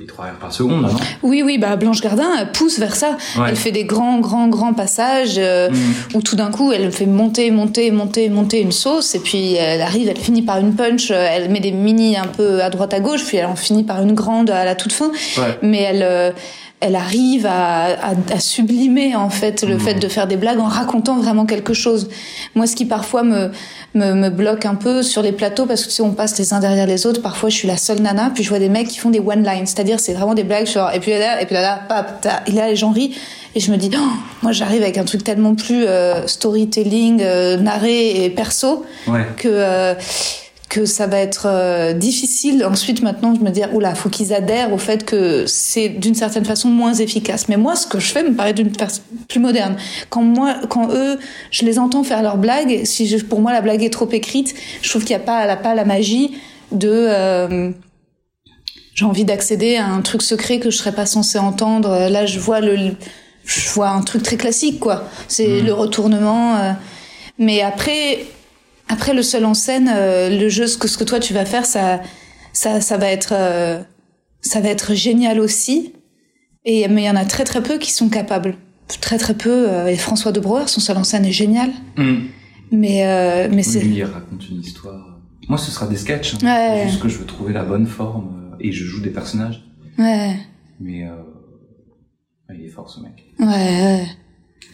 les par seconde, non oui oui bah Blanche Gardin elle pousse vers ça Ouais. elle fait des grands grands grands passages euh, Mhm. où tout d'un coup elle fait monter monter monter monter une sauce et puis elle arrive elle finit par une punch euh, elle met des mini un peu à droite à gauche puis elle en finit par une grande à la toute fin Ouais. mais elle euh, elle arrive à, à, à sublimer en fait le Mhm. fait de faire des blagues en racontant vraiment quelque chose. Moi, ce qui parfois me, me me bloque un peu sur les plateaux parce que tu sais, on passe les uns derrière les autres. Parfois, je suis la seule nana, puis je vois des mecs qui font des one lines, c'est-à-dire c'est vraiment des blagues genre et puis là et puis là, là pap, et là les gens rient et je me dis oh, moi j'arrive avec un truc tellement plus euh, storytelling, euh, narré et perso Ouais. que euh, que ça va être euh, difficile. Ensuite maintenant je me dire oula faut qu'ils adhèrent au fait que c'est d'une certaine façon moins efficace. Mais moi ce que je fais me paraît d'une façon plus moderne. Quand moi quand eux je les entends faire leurs blagues si je, pour moi la blague est trop écrite je trouve qu'il n'y a pas elle a pas la magie de euh, j'ai envie d'accéder à un truc secret que je serais pas censé entendre. Là je vois le je vois un truc très classique quoi. C'est Mhm. le retournement euh, mais après après le seul en scène, euh, le jeu, ce que, ce que toi tu vas faire, ça, ça, ça va être, euh, ça va être génial aussi. Et mais il y en a très très peu qui sont capables, très très peu. euh, et François de Brouwer, son seul en scène est génial. Mhm. Mais euh, mais c'est, Lui, il raconte une histoire. Moi, ce sera des sketchs. hein. Ouais. C'est juste que je veux trouver la bonne forme et je joue des personnages. ouais, Mais euh, il est fort ce mec. ouais, ouais.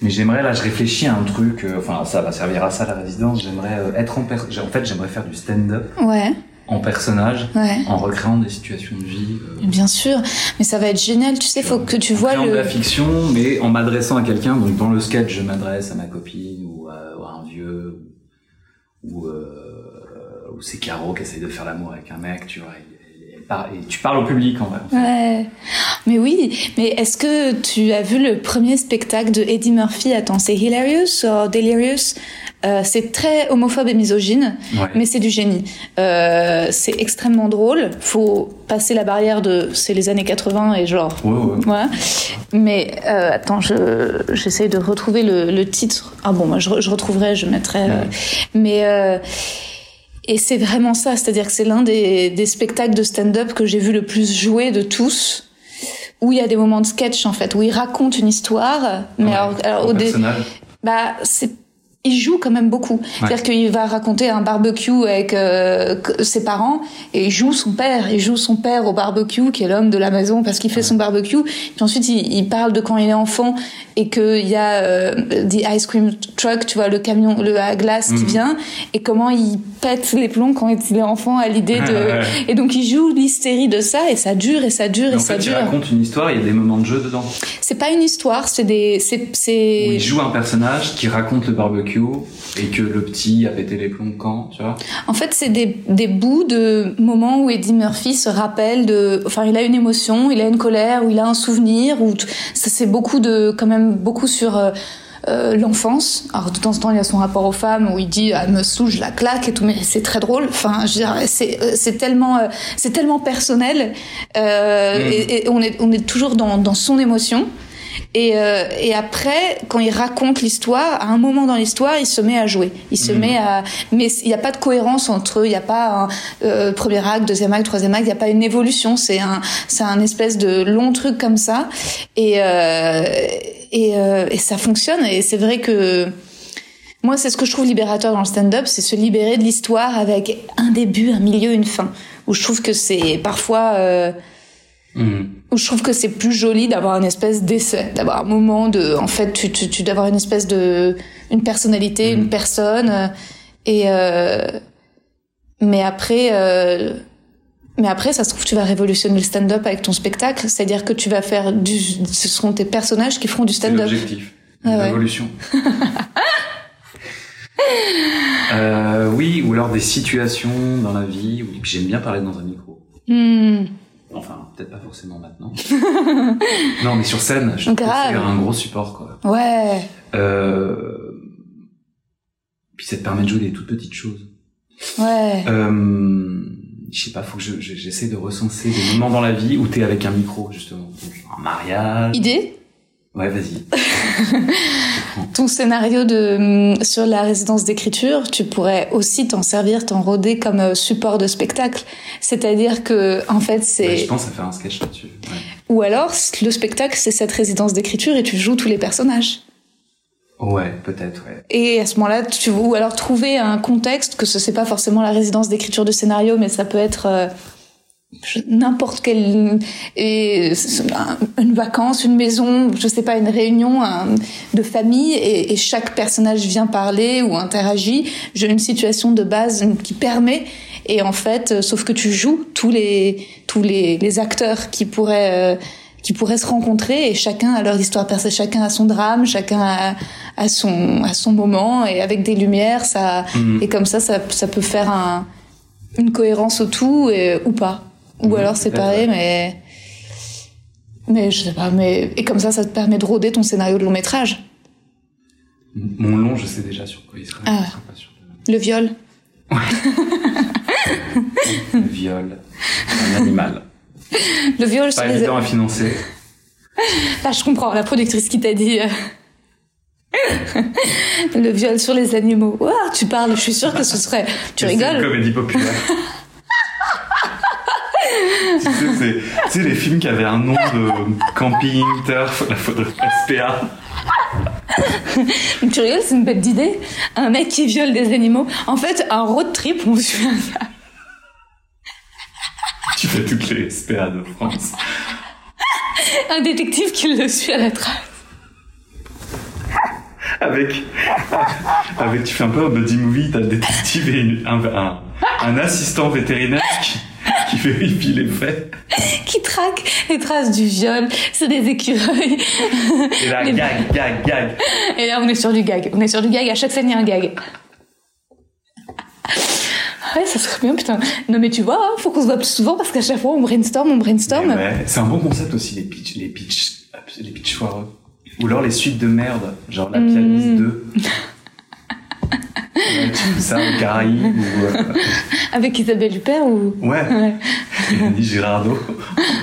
Mais j'aimerais là, je réfléchis à un truc. euh, Enfin, ça va servir à ça la résidence. J'aimerais euh, être en per... j'ai- En fait, j'aimerais faire du stand-up ouais, en personnage, ouais. en recréant des situations de vie. euh, Bien sûr, mais ça va être génial. Tu sais, faut que tu en vois créant de le. la fiction, mais en m'adressant à quelqu'un. Donc dans le sketch, je m'adresse à ma copine ou à, ou à un vieux ou euh, ou c'est Caro qui essaye de faire l'amour avec un mec, tu vois. Et- tu parles au public en vrai. Ouais. Mais oui, mais est-ce que tu as vu le premier spectacle de Eddie Murphy Attends, c'est Hilarious ou Delirious? Euh, C'est très homophobe et misogyne, Ouais. mais c'est du génie. Euh, c'est extrêmement drôle. Faut passer la barrière de c'est les années 80 et genre Ouais, ouais. Ouais. Mais euh, attends, je j'essaie de retrouver le, le titre. Ah bon, moi je, je retrouverai, je mettrai. mais et c'est vraiment ça, c'est-à-dire que c'est l'un des, des spectacles de stand-up que j'ai vu le plus jouer de tous. Où il y a des moments de sketch en fait, où il raconte une histoire, mais Ouais. alors, alors, Au dé- bah c'est il joue quand même beaucoup. C'est-à-dire qu'il va raconter un barbecue avec euh, ses parents et il joue son père. Il joue son père au barbecue, qui est l'homme de la maison, parce qu'il fait son barbecue. Puis ensuite, il, il parle de quand il est enfant et qu'il y a euh, the ice cream truck, tu vois, le camion, le à glace qui Mhm. vient, et comment il pète les plombs quand il est enfant à l'idée de... Ouais. Et donc il joue l'hystérie de ça et ça dure et ça dure et en ça fait, il dure. raconte une histoire, il y a des moments de jeu dedans? C'est pas une histoire, c'est des... C'est... Où c'est... il joue un personnage qui raconte le barbecue et que le petit a pété les plombs quand, tu vois. En fait, c'est des, des bouts de moments où Eddie Murphy se rappelle de, enfin, il a une émotion, il a une colère, ou il a un souvenir, ou ça c'est beaucoup de, quand même beaucoup sur euh, euh, l'enfance. Alors de temps en temps, il y a son rapport aux femmes où il dit ah, elle me saoule, je la claque et tout, mais c'est très drôle. Enfin, c'est euh, c'est tellement euh, c'est tellement personnel euh, Mm. et, et on est on est toujours dans dans son émotion. Et, euh, et après, quand il raconte l'histoire, à un moment dans l'histoire, il se met à jouer. Il se Mhm. met à, mais il n'y a pas de cohérence entre eux. Il n'y a pas un euh, premier acte, deuxième acte, troisième acte. Il n'y a pas une évolution. C'est un, c'est un espèce de long truc comme ça. Et euh, et, euh, et ça fonctionne. Et c'est vrai que moi, c'est ce que je trouve libérateur dans le stand-up, c'est se libérer de l'histoire avec un début, un milieu, une fin. Où je trouve que c'est parfois euh, Mhm. où je trouve que c'est plus joli d'avoir une espèce d'essai, d'avoir un moment de, en fait, tu, tu, tu d'avoir une espèce de, une personnalité, Mhm. une personne, euh, et euh, mais après, euh, mais après, ça se trouve, tu vas révolutionner le stand-up avec ton spectacle, c'est-à-dire que tu vas faire du, ce seront tes personnages qui feront du C'est stand-up. l'objectif. Ah ouais. L'évolution. euh, oui, ou alors des situations dans la vie où j'aime bien parler dans un micro. Hmm. Enfin, peut-être pas forcément maintenant. non, mais sur scène, je trouve que Grave. c'est un gros support, quoi. Ouais. Euh... Puis ça te permet de jouer des toutes petites choses. Ouais. Euh... Je sais pas, faut que je- je- j'essaie de recenser des moments dans la vie où t'es avec un micro, justement. Donc, un mariage. Idée? Ouais, vas-y. ton scénario de hum, sur la résidence d'écriture, tu pourrais aussi t'en servir, t'en rôder comme euh, support de spectacle. C'est-à-dire que en fait Ouais, c'est je pense à faire un sketch là-dessus. Ouais. ou alors le spectacle c'est cette résidence d'écriture et tu joues tous les personnages. Ouais, peut-être, ouais. Et à ce moment-là, tu ou alors trouver un contexte que ce c'est pas forcément la résidence d'écriture de scénario, mais ça peut être euh, n'importe quelle et une vacance, une maison, je sais pas, une réunion un- de famille et, et chaque personnage vient parler ou interagit. J'ai une situation de base qui permet et en fait, euh, sauf que tu joues tous les tous les, les acteurs qui pourraient euh, qui pourraient se rencontrer et chacun a leur histoire personnelle, chacun a son drame, chacun a, a son à son moment et avec des lumières ça Mhm. et comme ça ça, ça peut faire un, une cohérence au tout et, ou pas ou alors ouais. mais mais je sais pas mais et comme ça ça te permet de rôder ton scénario de long métrage Mon long, je sais déjà sur quoi il sera. Ah. je serai pas sûr de- le viol Le viol, un animal. le viol sur Pas les évident à financer. Là, je comprends, la productrice qui t'a dit. euh, le viol sur les animaux. Tu parles, je suis sûre que ce serait. Tu C'est une rigoles comédie populaire. Tu sais, c'est, tu sais, les films qui avaient un nom de camping, turf, la faute de SPA. Tu rigoles, c'est une bête d'idée. Un mec qui viole des animaux. En fait, un road trip, on suit un gars. Tu fais toutes les SPA de France. Un détective qui le suit à la trace. Avec, avec, tu fais un peu un buddy movie, t'as le détective et une- un, un, un assistant vétérinaire qui, qui vérifie les faits. Qui traque les traces du viol. C'est des écureuils. Et là, Les- gag, gag, gag. Et là, on est sur du gag. On est sur du gag. À chaque scène, il y a un gag. Ouais, ça serait bien, putain. Non, mais tu vois, hein, faut qu'on se voit plus souvent parce qu'à chaque fois, on brainstorm, on brainstorm. Mais ouais, c'est un bon concept aussi, les pitch, les pitch, les pitch foireux. Ou alors les suites de merde, genre la pianiste Mm. 2. Ouais, tu fais ça, aux Caraïbes, ou, euh, Avec Isabelle Huppert ou? ouais, Ouais. et Andy Girardot,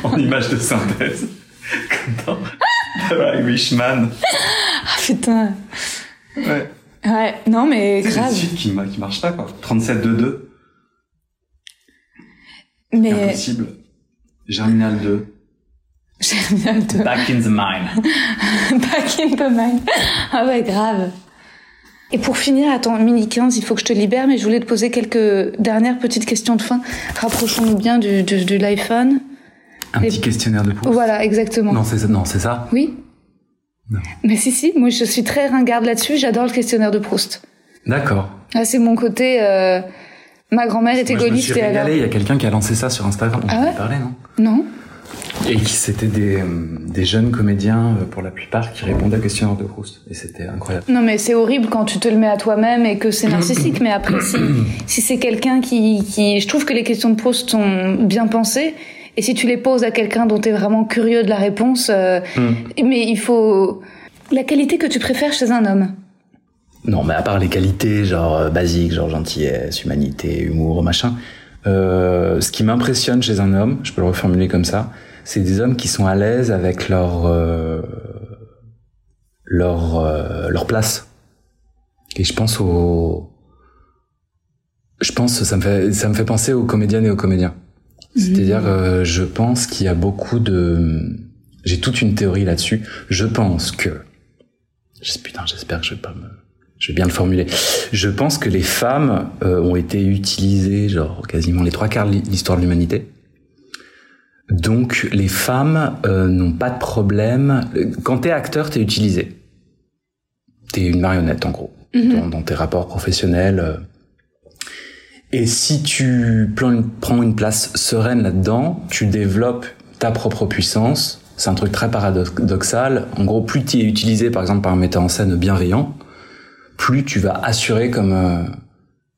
en image de synthèse. Comme dans The Irishman. Ah, putain. Ouais. Ouais, non, mais C'est grave. suites qui, qui marchent pas, quoi. 37-2-2, Mais. impossible. Germinal 2. Germinal 2. Back in the mine. Back in the mind. Ah ouais, grave. Et pour finir, attends, mini 15, il faut que je te libère, mais je voulais te poser quelques dernières petites questions de fin. Rapprochons-nous bien du, du, de l'iPhone. Un Et- petit questionnaire de Proust. Voilà, exactement. Non, c'est ça. Non, c'est ça. Oui Non. Mais si, si, moi je suis très ringarde là-dessus, j'adore le questionnaire de Proust. D'accord. Ah, c'est mon côté... euh, Ma grand-mère était gaulliste et régalé. Il y a quelqu'un qui a lancé ça sur Instagram. On Ah ouais parlé, non? Non Et c'était des, euh, des jeunes comédiens, euh, pour la plupart, qui répondaient au questionnaire de Proust. Et c'était incroyable. Non, mais c'est horrible quand tu te le mets à toi-même et que c'est narcissique. mais après, si, si c'est quelqu'un qui, qui... Je trouve que les questions de Proust sont bien pensées. Et si tu les poses à quelqu'un dont tu es vraiment curieux de la réponse... euh, Mais il faut... La qualité que tu préfères chez un homme. Non, mais à part les qualités, genre euh, basiques, genre gentillesse, humanité, humour, machin, Euh, ce qui m'impressionne chez un homme, je peux le reformuler comme ça, c'est des hommes qui sont à l'aise avec leur euh, leur euh, leur place. Et je pense au je pense ça me fait ça me fait penser aux comédiennes et aux comédiens. C'est-à-dire euh, je pense qu'il y a beaucoup de j'ai toute une théorie là-dessus. Je pense que putain, j'espère que je vais pas me je vais bien le formuler. Je pense que les femmes euh, ont été utilisées, genre quasiment les trois quarts de l'histoire de l'humanité. Donc les femmes euh, n'ont pas de problème. Quand t'es acteur, t'es utilisé. T'es une marionnette en gros dans, dans tes rapports professionnels. euh. Et si tu prends une, prends une place sereine là-dedans, tu développes ta propre puissance. C'est un truc très paradoxal. En gros, plus tu es utilisé, par exemple, par un metteur en scène bienveillant, plus tu vas assurer comme euh,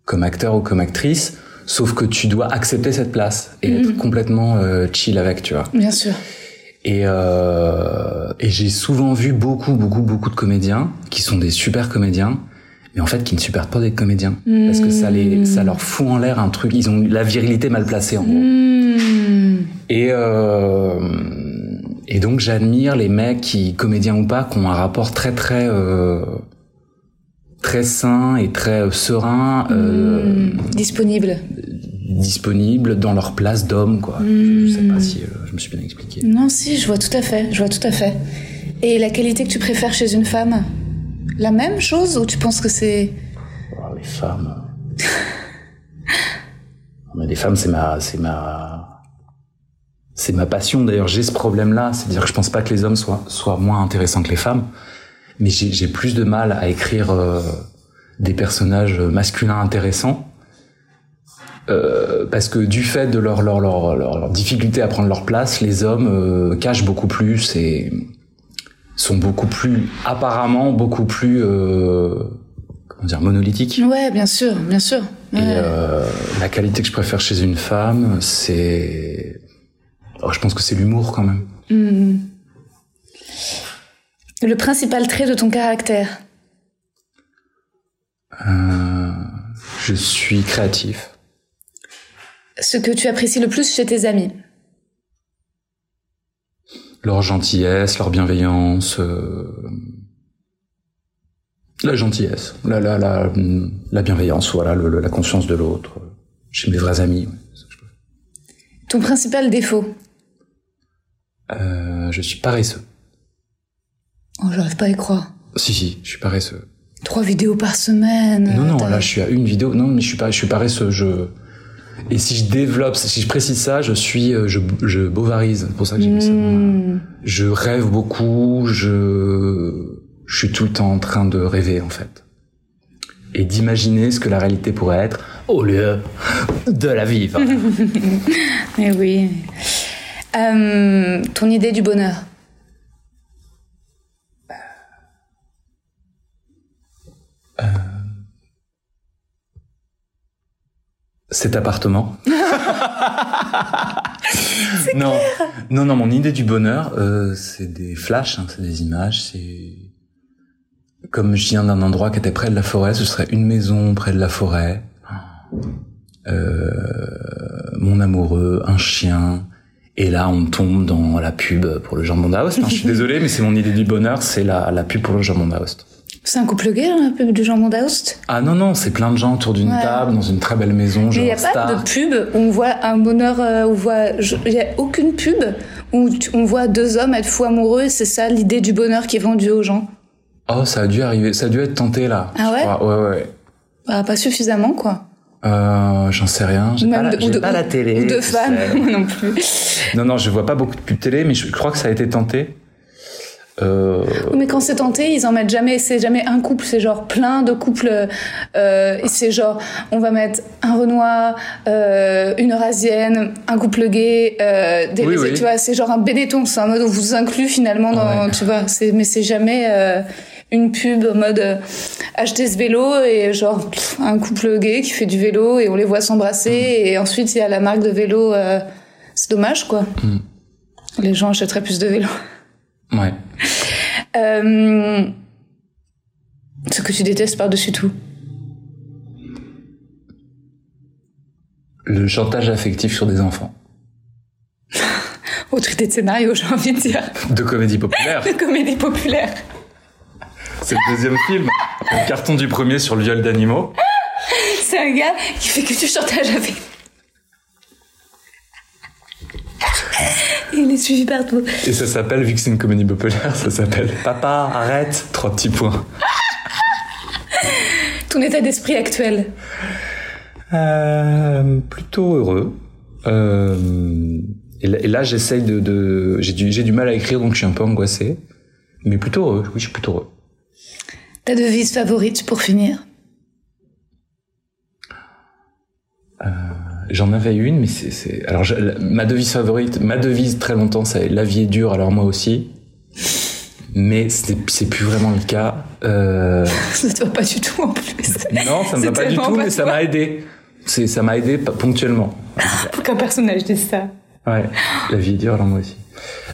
comme acteur ou comme actrice. Sauf que tu dois accepter cette place et être complètement euh, chill avec, tu vois. Bien sûr. Et, euh, et j'ai souvent vu beaucoup, beaucoup, beaucoup de comédiens qui sont des super comédiens, mais en fait qui ne supportent pas d'être comédiens parce que ça les, ça leur fout en l'air un truc. Ils ont la virilité mal placée en gros. Mmh. Et euh, et donc j'admire les mecs qui comédiens ou pas qui ont un rapport très très euh, très sain et très serein, euh, Disponible. disponible dans leur place d'homme quoi. Je, je sais pas si euh, je me suis bien expliqué. Non, si, je vois tout à fait. Je vois tout à fait. Et la qualité que tu préfères chez une femme? La même chose ou tu penses que c'est... Oh, les femmes. Mais les femmes, c'est ma, c'est ma, c'est ma passion. D'ailleurs, j'ai ce problème-là, c'est-à-dire que je pense pas que les hommes soient soient moins intéressants que les femmes, mais j'ai plus de mal à écrire euh, des personnages masculins intéressants. Euh, parce que du fait de leur leur, leur leur leur difficulté à prendre leur place, les hommes euh, cachent beaucoup plus et sont beaucoup plus apparemment beaucoup plus euh, comment dire monolithiques. Ouais, bien sûr, bien sûr. Et Ouais. la qualité que je préfère chez une femme, c'est, oh, je pense que c'est l'humour quand même. Hmm. Le principal trait de ton caractère Euh, je suis créatif. Ce que tu apprécies le plus chez tes amis Leur gentillesse, leur bienveillance, euh, la gentillesse, la la la, la bienveillance, voilà, le- le- la conscience de l'autre. Chez mes vrais amis. ouais, ça je. Ton principal défaut Euh, je suis paresseux. Oh, j'arrive pas à y croire. Si si, je suis paresseux. Trois vidéos par semaine. Non, non, là, je suis à une vidéo. Non, mais je suis pas, je suis paresseux. Je... Et si je développe, si je précise ça, je suis, euh, je, je bovarise. C'est pour ça que j'ai mis ça. Hmm. Je rêve beaucoup. Je, je suis tout le temps en train de rêver, en fait. Et d'imaginer ce que la réalité pourrait être au lieu de la vivre. Eh oui. Euh, ton idée du bonheur Cet appartement. non, non, non. Mon idée du bonheur, euh, c'est des flashs, hein, c'est des images. C'est comme je viens d'un endroit qui était près de la forêt, ce serait une maison près de la forêt. Euh, mon amoureux, un chien. Et là, on tombe dans la pub pour le jambon d'Aoste. hein. Je suis désolé, mais c'est mon idée du bonheur, c'est la, la pub pour le jambon d'Aoste. C'est un couple gay, un peu du jambon d'Aoste Ah non, non, c'est plein de gens autour d'une Ouais. table, dans une très belle maison, Mais genre il n'y a pas de pub où on voit un bonheur, euh, où on voit. Il n'y a aucune pub où on voit deux hommes être fous amoureux et c'est ça l'idée du bonheur qui est vendue aux gens? Oh, ça a dû arriver, ça a dû être tenté là. Ah ouais? crois. Ouais, ouais. Bah, pas suffisamment, quoi. Euh, J'en sais rien. J'ai pas, la, de- pas la télé. Ou de femmes, moi non plus. Non, non, je vois pas beaucoup de pubs télé, mais je crois que ça a été tenté. Euh, Mais quand c'est tenté, ils en mettent jamais. C'est jamais un couple, c'est genre plein de couples. Euh, et c'est genre, on va mettre un Renoir, euh, une Eurasienne, un couple gay, euh, des Oui, les- oui. tu vois. C'est genre un Benetton. C'est un mode où on vous inclut finalement dans, Ouais. tu vois. C'est mais c'est jamais euh, une pub en mode acheter ce vélo et genre pff, un couple gay qui fait du vélo et on les voit s'embrasser et ensuite il y a la marque de vélo. euh, c'est dommage quoi. Mm. Les gens achèteraient plus de vélos. ouais. Euh, ce que tu détestes par-dessus tout. Le chantage affectif sur des enfants. Autre idée de scénario, j'ai envie de dire. De comédie populaire. De comédie populaire. C'est le deuxième film. Le carton du premier sur le viol d'animaux. C'est un gars qui fait que du chantage avec. Et il est suivi partout. Et ça s'appelle, vu que c'est une comédie populaire, ça s'appelle Papa, arrête Trois petits points. Ton état d'esprit actuel. Euh, plutôt heureux. Euh, et là, j'essaye de, de j'ai du, j'ai du mal à écrire, donc je suis un peu angoissé. Mais plutôt heureux. Oui, je suis plutôt heureux. Ta devise favorite pour finir J'en avais une, mais c'est, alors je- ma devise favorite, ma devise très longtemps, c'est la vie est dure, alors moi aussi. Mais c'est, plus vraiment le cas. Euh, Ça te va pas du tout en plus. non, ça me C'est va pas du tout, pas mais ça m'a aidé. C'est, ça m'a aidé ponctuellement. Faut qu'un personnage dise ça. Ouais, la vie est dure, alors moi aussi.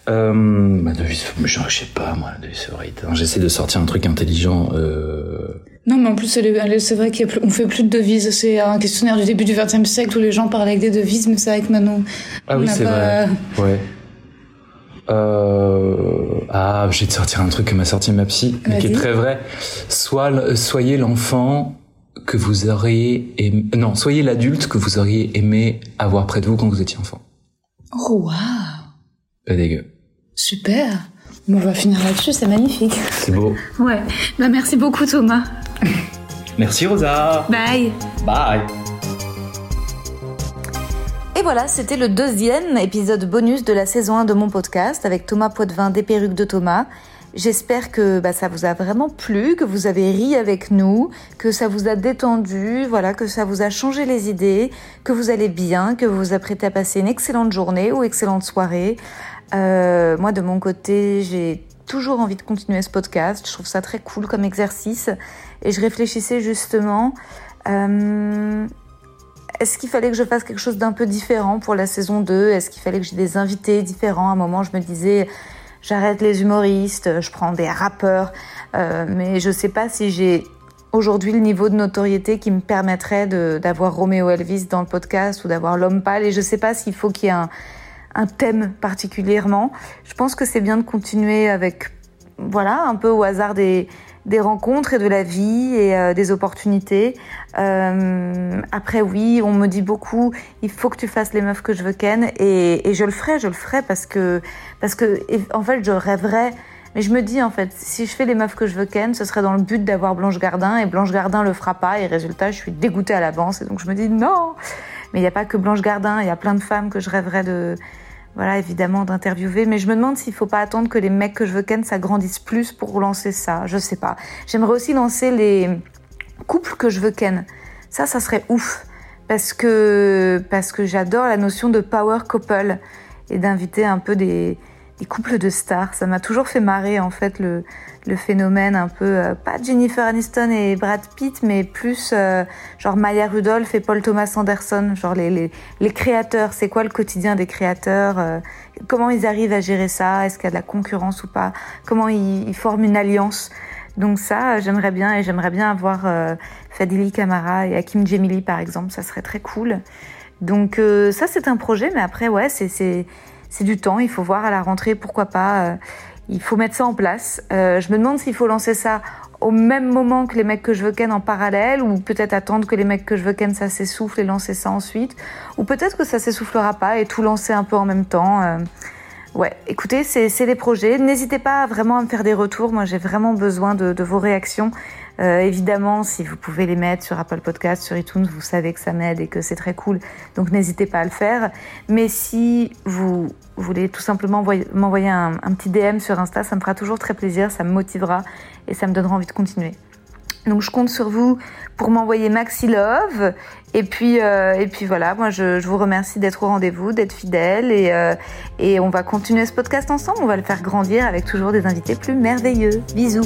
Euh, ma devise, je je sais pas, moi, la devise favorite. hein. J'essaie de sortir un truc intelligent. Euh... Non, mais en plus, c'est vrai qu'on fait plus de devises. C'est un questionnaire du début du XXe siècle où les gens parlent avec des devises, mais c'est vrai que maintenant. Ah on oui, c'est pas- vrai. Ouais. Euh... Ah, je vais te sortir un truc que m'a sorti ma psy, mais qui est très vrai. Soit, soyez l'enfant que vous auriez aimé... Non, soyez l'adulte que vous auriez aimé avoir près de vous quand vous étiez enfant. Oh, waouh! Pas dégueu. Super! Bon, on va finir là-dessus, c'est magnifique. C'est beau. Ouais. Bah, merci beaucoup, Thomas. Merci Rosa. Bye! Bye. Et voilà, c'était le deuxième épisode bonus de la saison 1 de mon podcast avec Thomas Poitvin des perruques de Thomas. J'espère que bah, ça vous a vraiment plu, que vous avez ri avec nous, que ça vous a détendu, voilà, que ça vous a changé les idées, que vous allez bien, que vous vous apprêtez à passer une excellente journée ou excellente soirée. Euh, moi, de mon côté, j'ai toujours envie de continuer ce podcast. Je trouve ça très cool comme exercice. Et je réfléchissais justement... euh, est-ce qu'il fallait que je fasse quelque chose d'un peu différent pour la saison 2 Est-ce qu'il fallait que j'ai des invités différents? À un moment, je me disais, j'arrête les humoristes, je prends des rappeurs, euh, mais je sais pas si j'ai aujourd'hui le niveau de notoriété qui me permettrait d'avoir Roméo Elvis dans le podcast ou d'avoir l'homme pâle, et je sais pas s'il faut qu'il y ait un, un thème particulièrement. Je pense que c'est bien de continuer avec, voilà, un peu au hasard des, des rencontres et de la vie et euh, des opportunités. Euh, après, oui, on me dit beaucoup, il faut que tu fasses les meufs que je veux ken, et, et je le ferai, je le ferai parce que, parce que, en fait, je rêverais. Mais je me dis, en fait, si je fais les meufs que je veux ken, ce serait dans le but d'avoir Blanche Gardin, et Blanche Gardin le fera pas, et résultat, je suis dégoûtée à l'avance, et donc je me dis non. Mais il n'y a pas que Blanche Gardin, il y a plein de femmes que je rêverais de, voilà, évidemment, d'interviewer. Mais je me demande s'il faut pas attendre que les mecs que je veux ken s'agrandissent plus pour lancer ça. Je sais pas. J'aimerais aussi lancer les couples que je veux ken. Ça, ça serait ouf. Parce que, parce que j'adore la notion de power couple et d'inviter un peu des, les couples de stars. Ça m'a toujours fait marrer en fait le, le phénomène un peu euh, pas Jennifer Aniston et Brad Pitt, mais plus euh, genre Maya Rudolph et Paul Thomas Anderson, genre les, les, les créateurs. C'est quoi le quotidien des créateurs euh, Comment ils arrivent à gérer ça? Est-ce qu'il y a de la concurrence ou pas? Comment ils, ils, forment une alliance? Donc ça, j'aimerais bien et j'aimerais bien avoir Fadili Kamara et Hakim Djemili par exemple. Ça serait très cool. Donc ça, c'est un projet, mais après, ouais, c'est c'est du temps. Il faut voir à la rentrée, pourquoi pas. Il faut mettre ça en place. Euh, je me demande s'il faut lancer ça au même moment que les mecs que je veux ken en parallèle, ou peut-être attendre que les mecs que je veux ken ça s'essouffle et lancer ça ensuite, ou peut-être que ça s'essoufflera pas et tout lancer un peu en même temps. Euh, ouais, écoutez, c'est des projets. N'hésitez pas vraiment à me faire des retours. Moi, j'ai vraiment besoin de, de vos réactions. Euh, évidemment, si vous pouvez les mettre sur Apple Podcast, sur iTunes, vous savez que ça m'aide et que c'est très cool. Donc n'hésitez pas à le faire. Mais si vous voulez tout simplement m'envoyer un, petit DM sur Insta, ça me fera toujours très plaisir, ça me motivera et ça me donnera envie de continuer. Donc je compte sur vous pour m'envoyer Maxi Love. Et puis, euh, et puis voilà, moi je, je vous remercie d'être au rendez-vous, d'être fidèle. Et, euh, et on va continuer ce podcast ensemble. On va le faire grandir avec toujours des invités plus merveilleux. Bisous.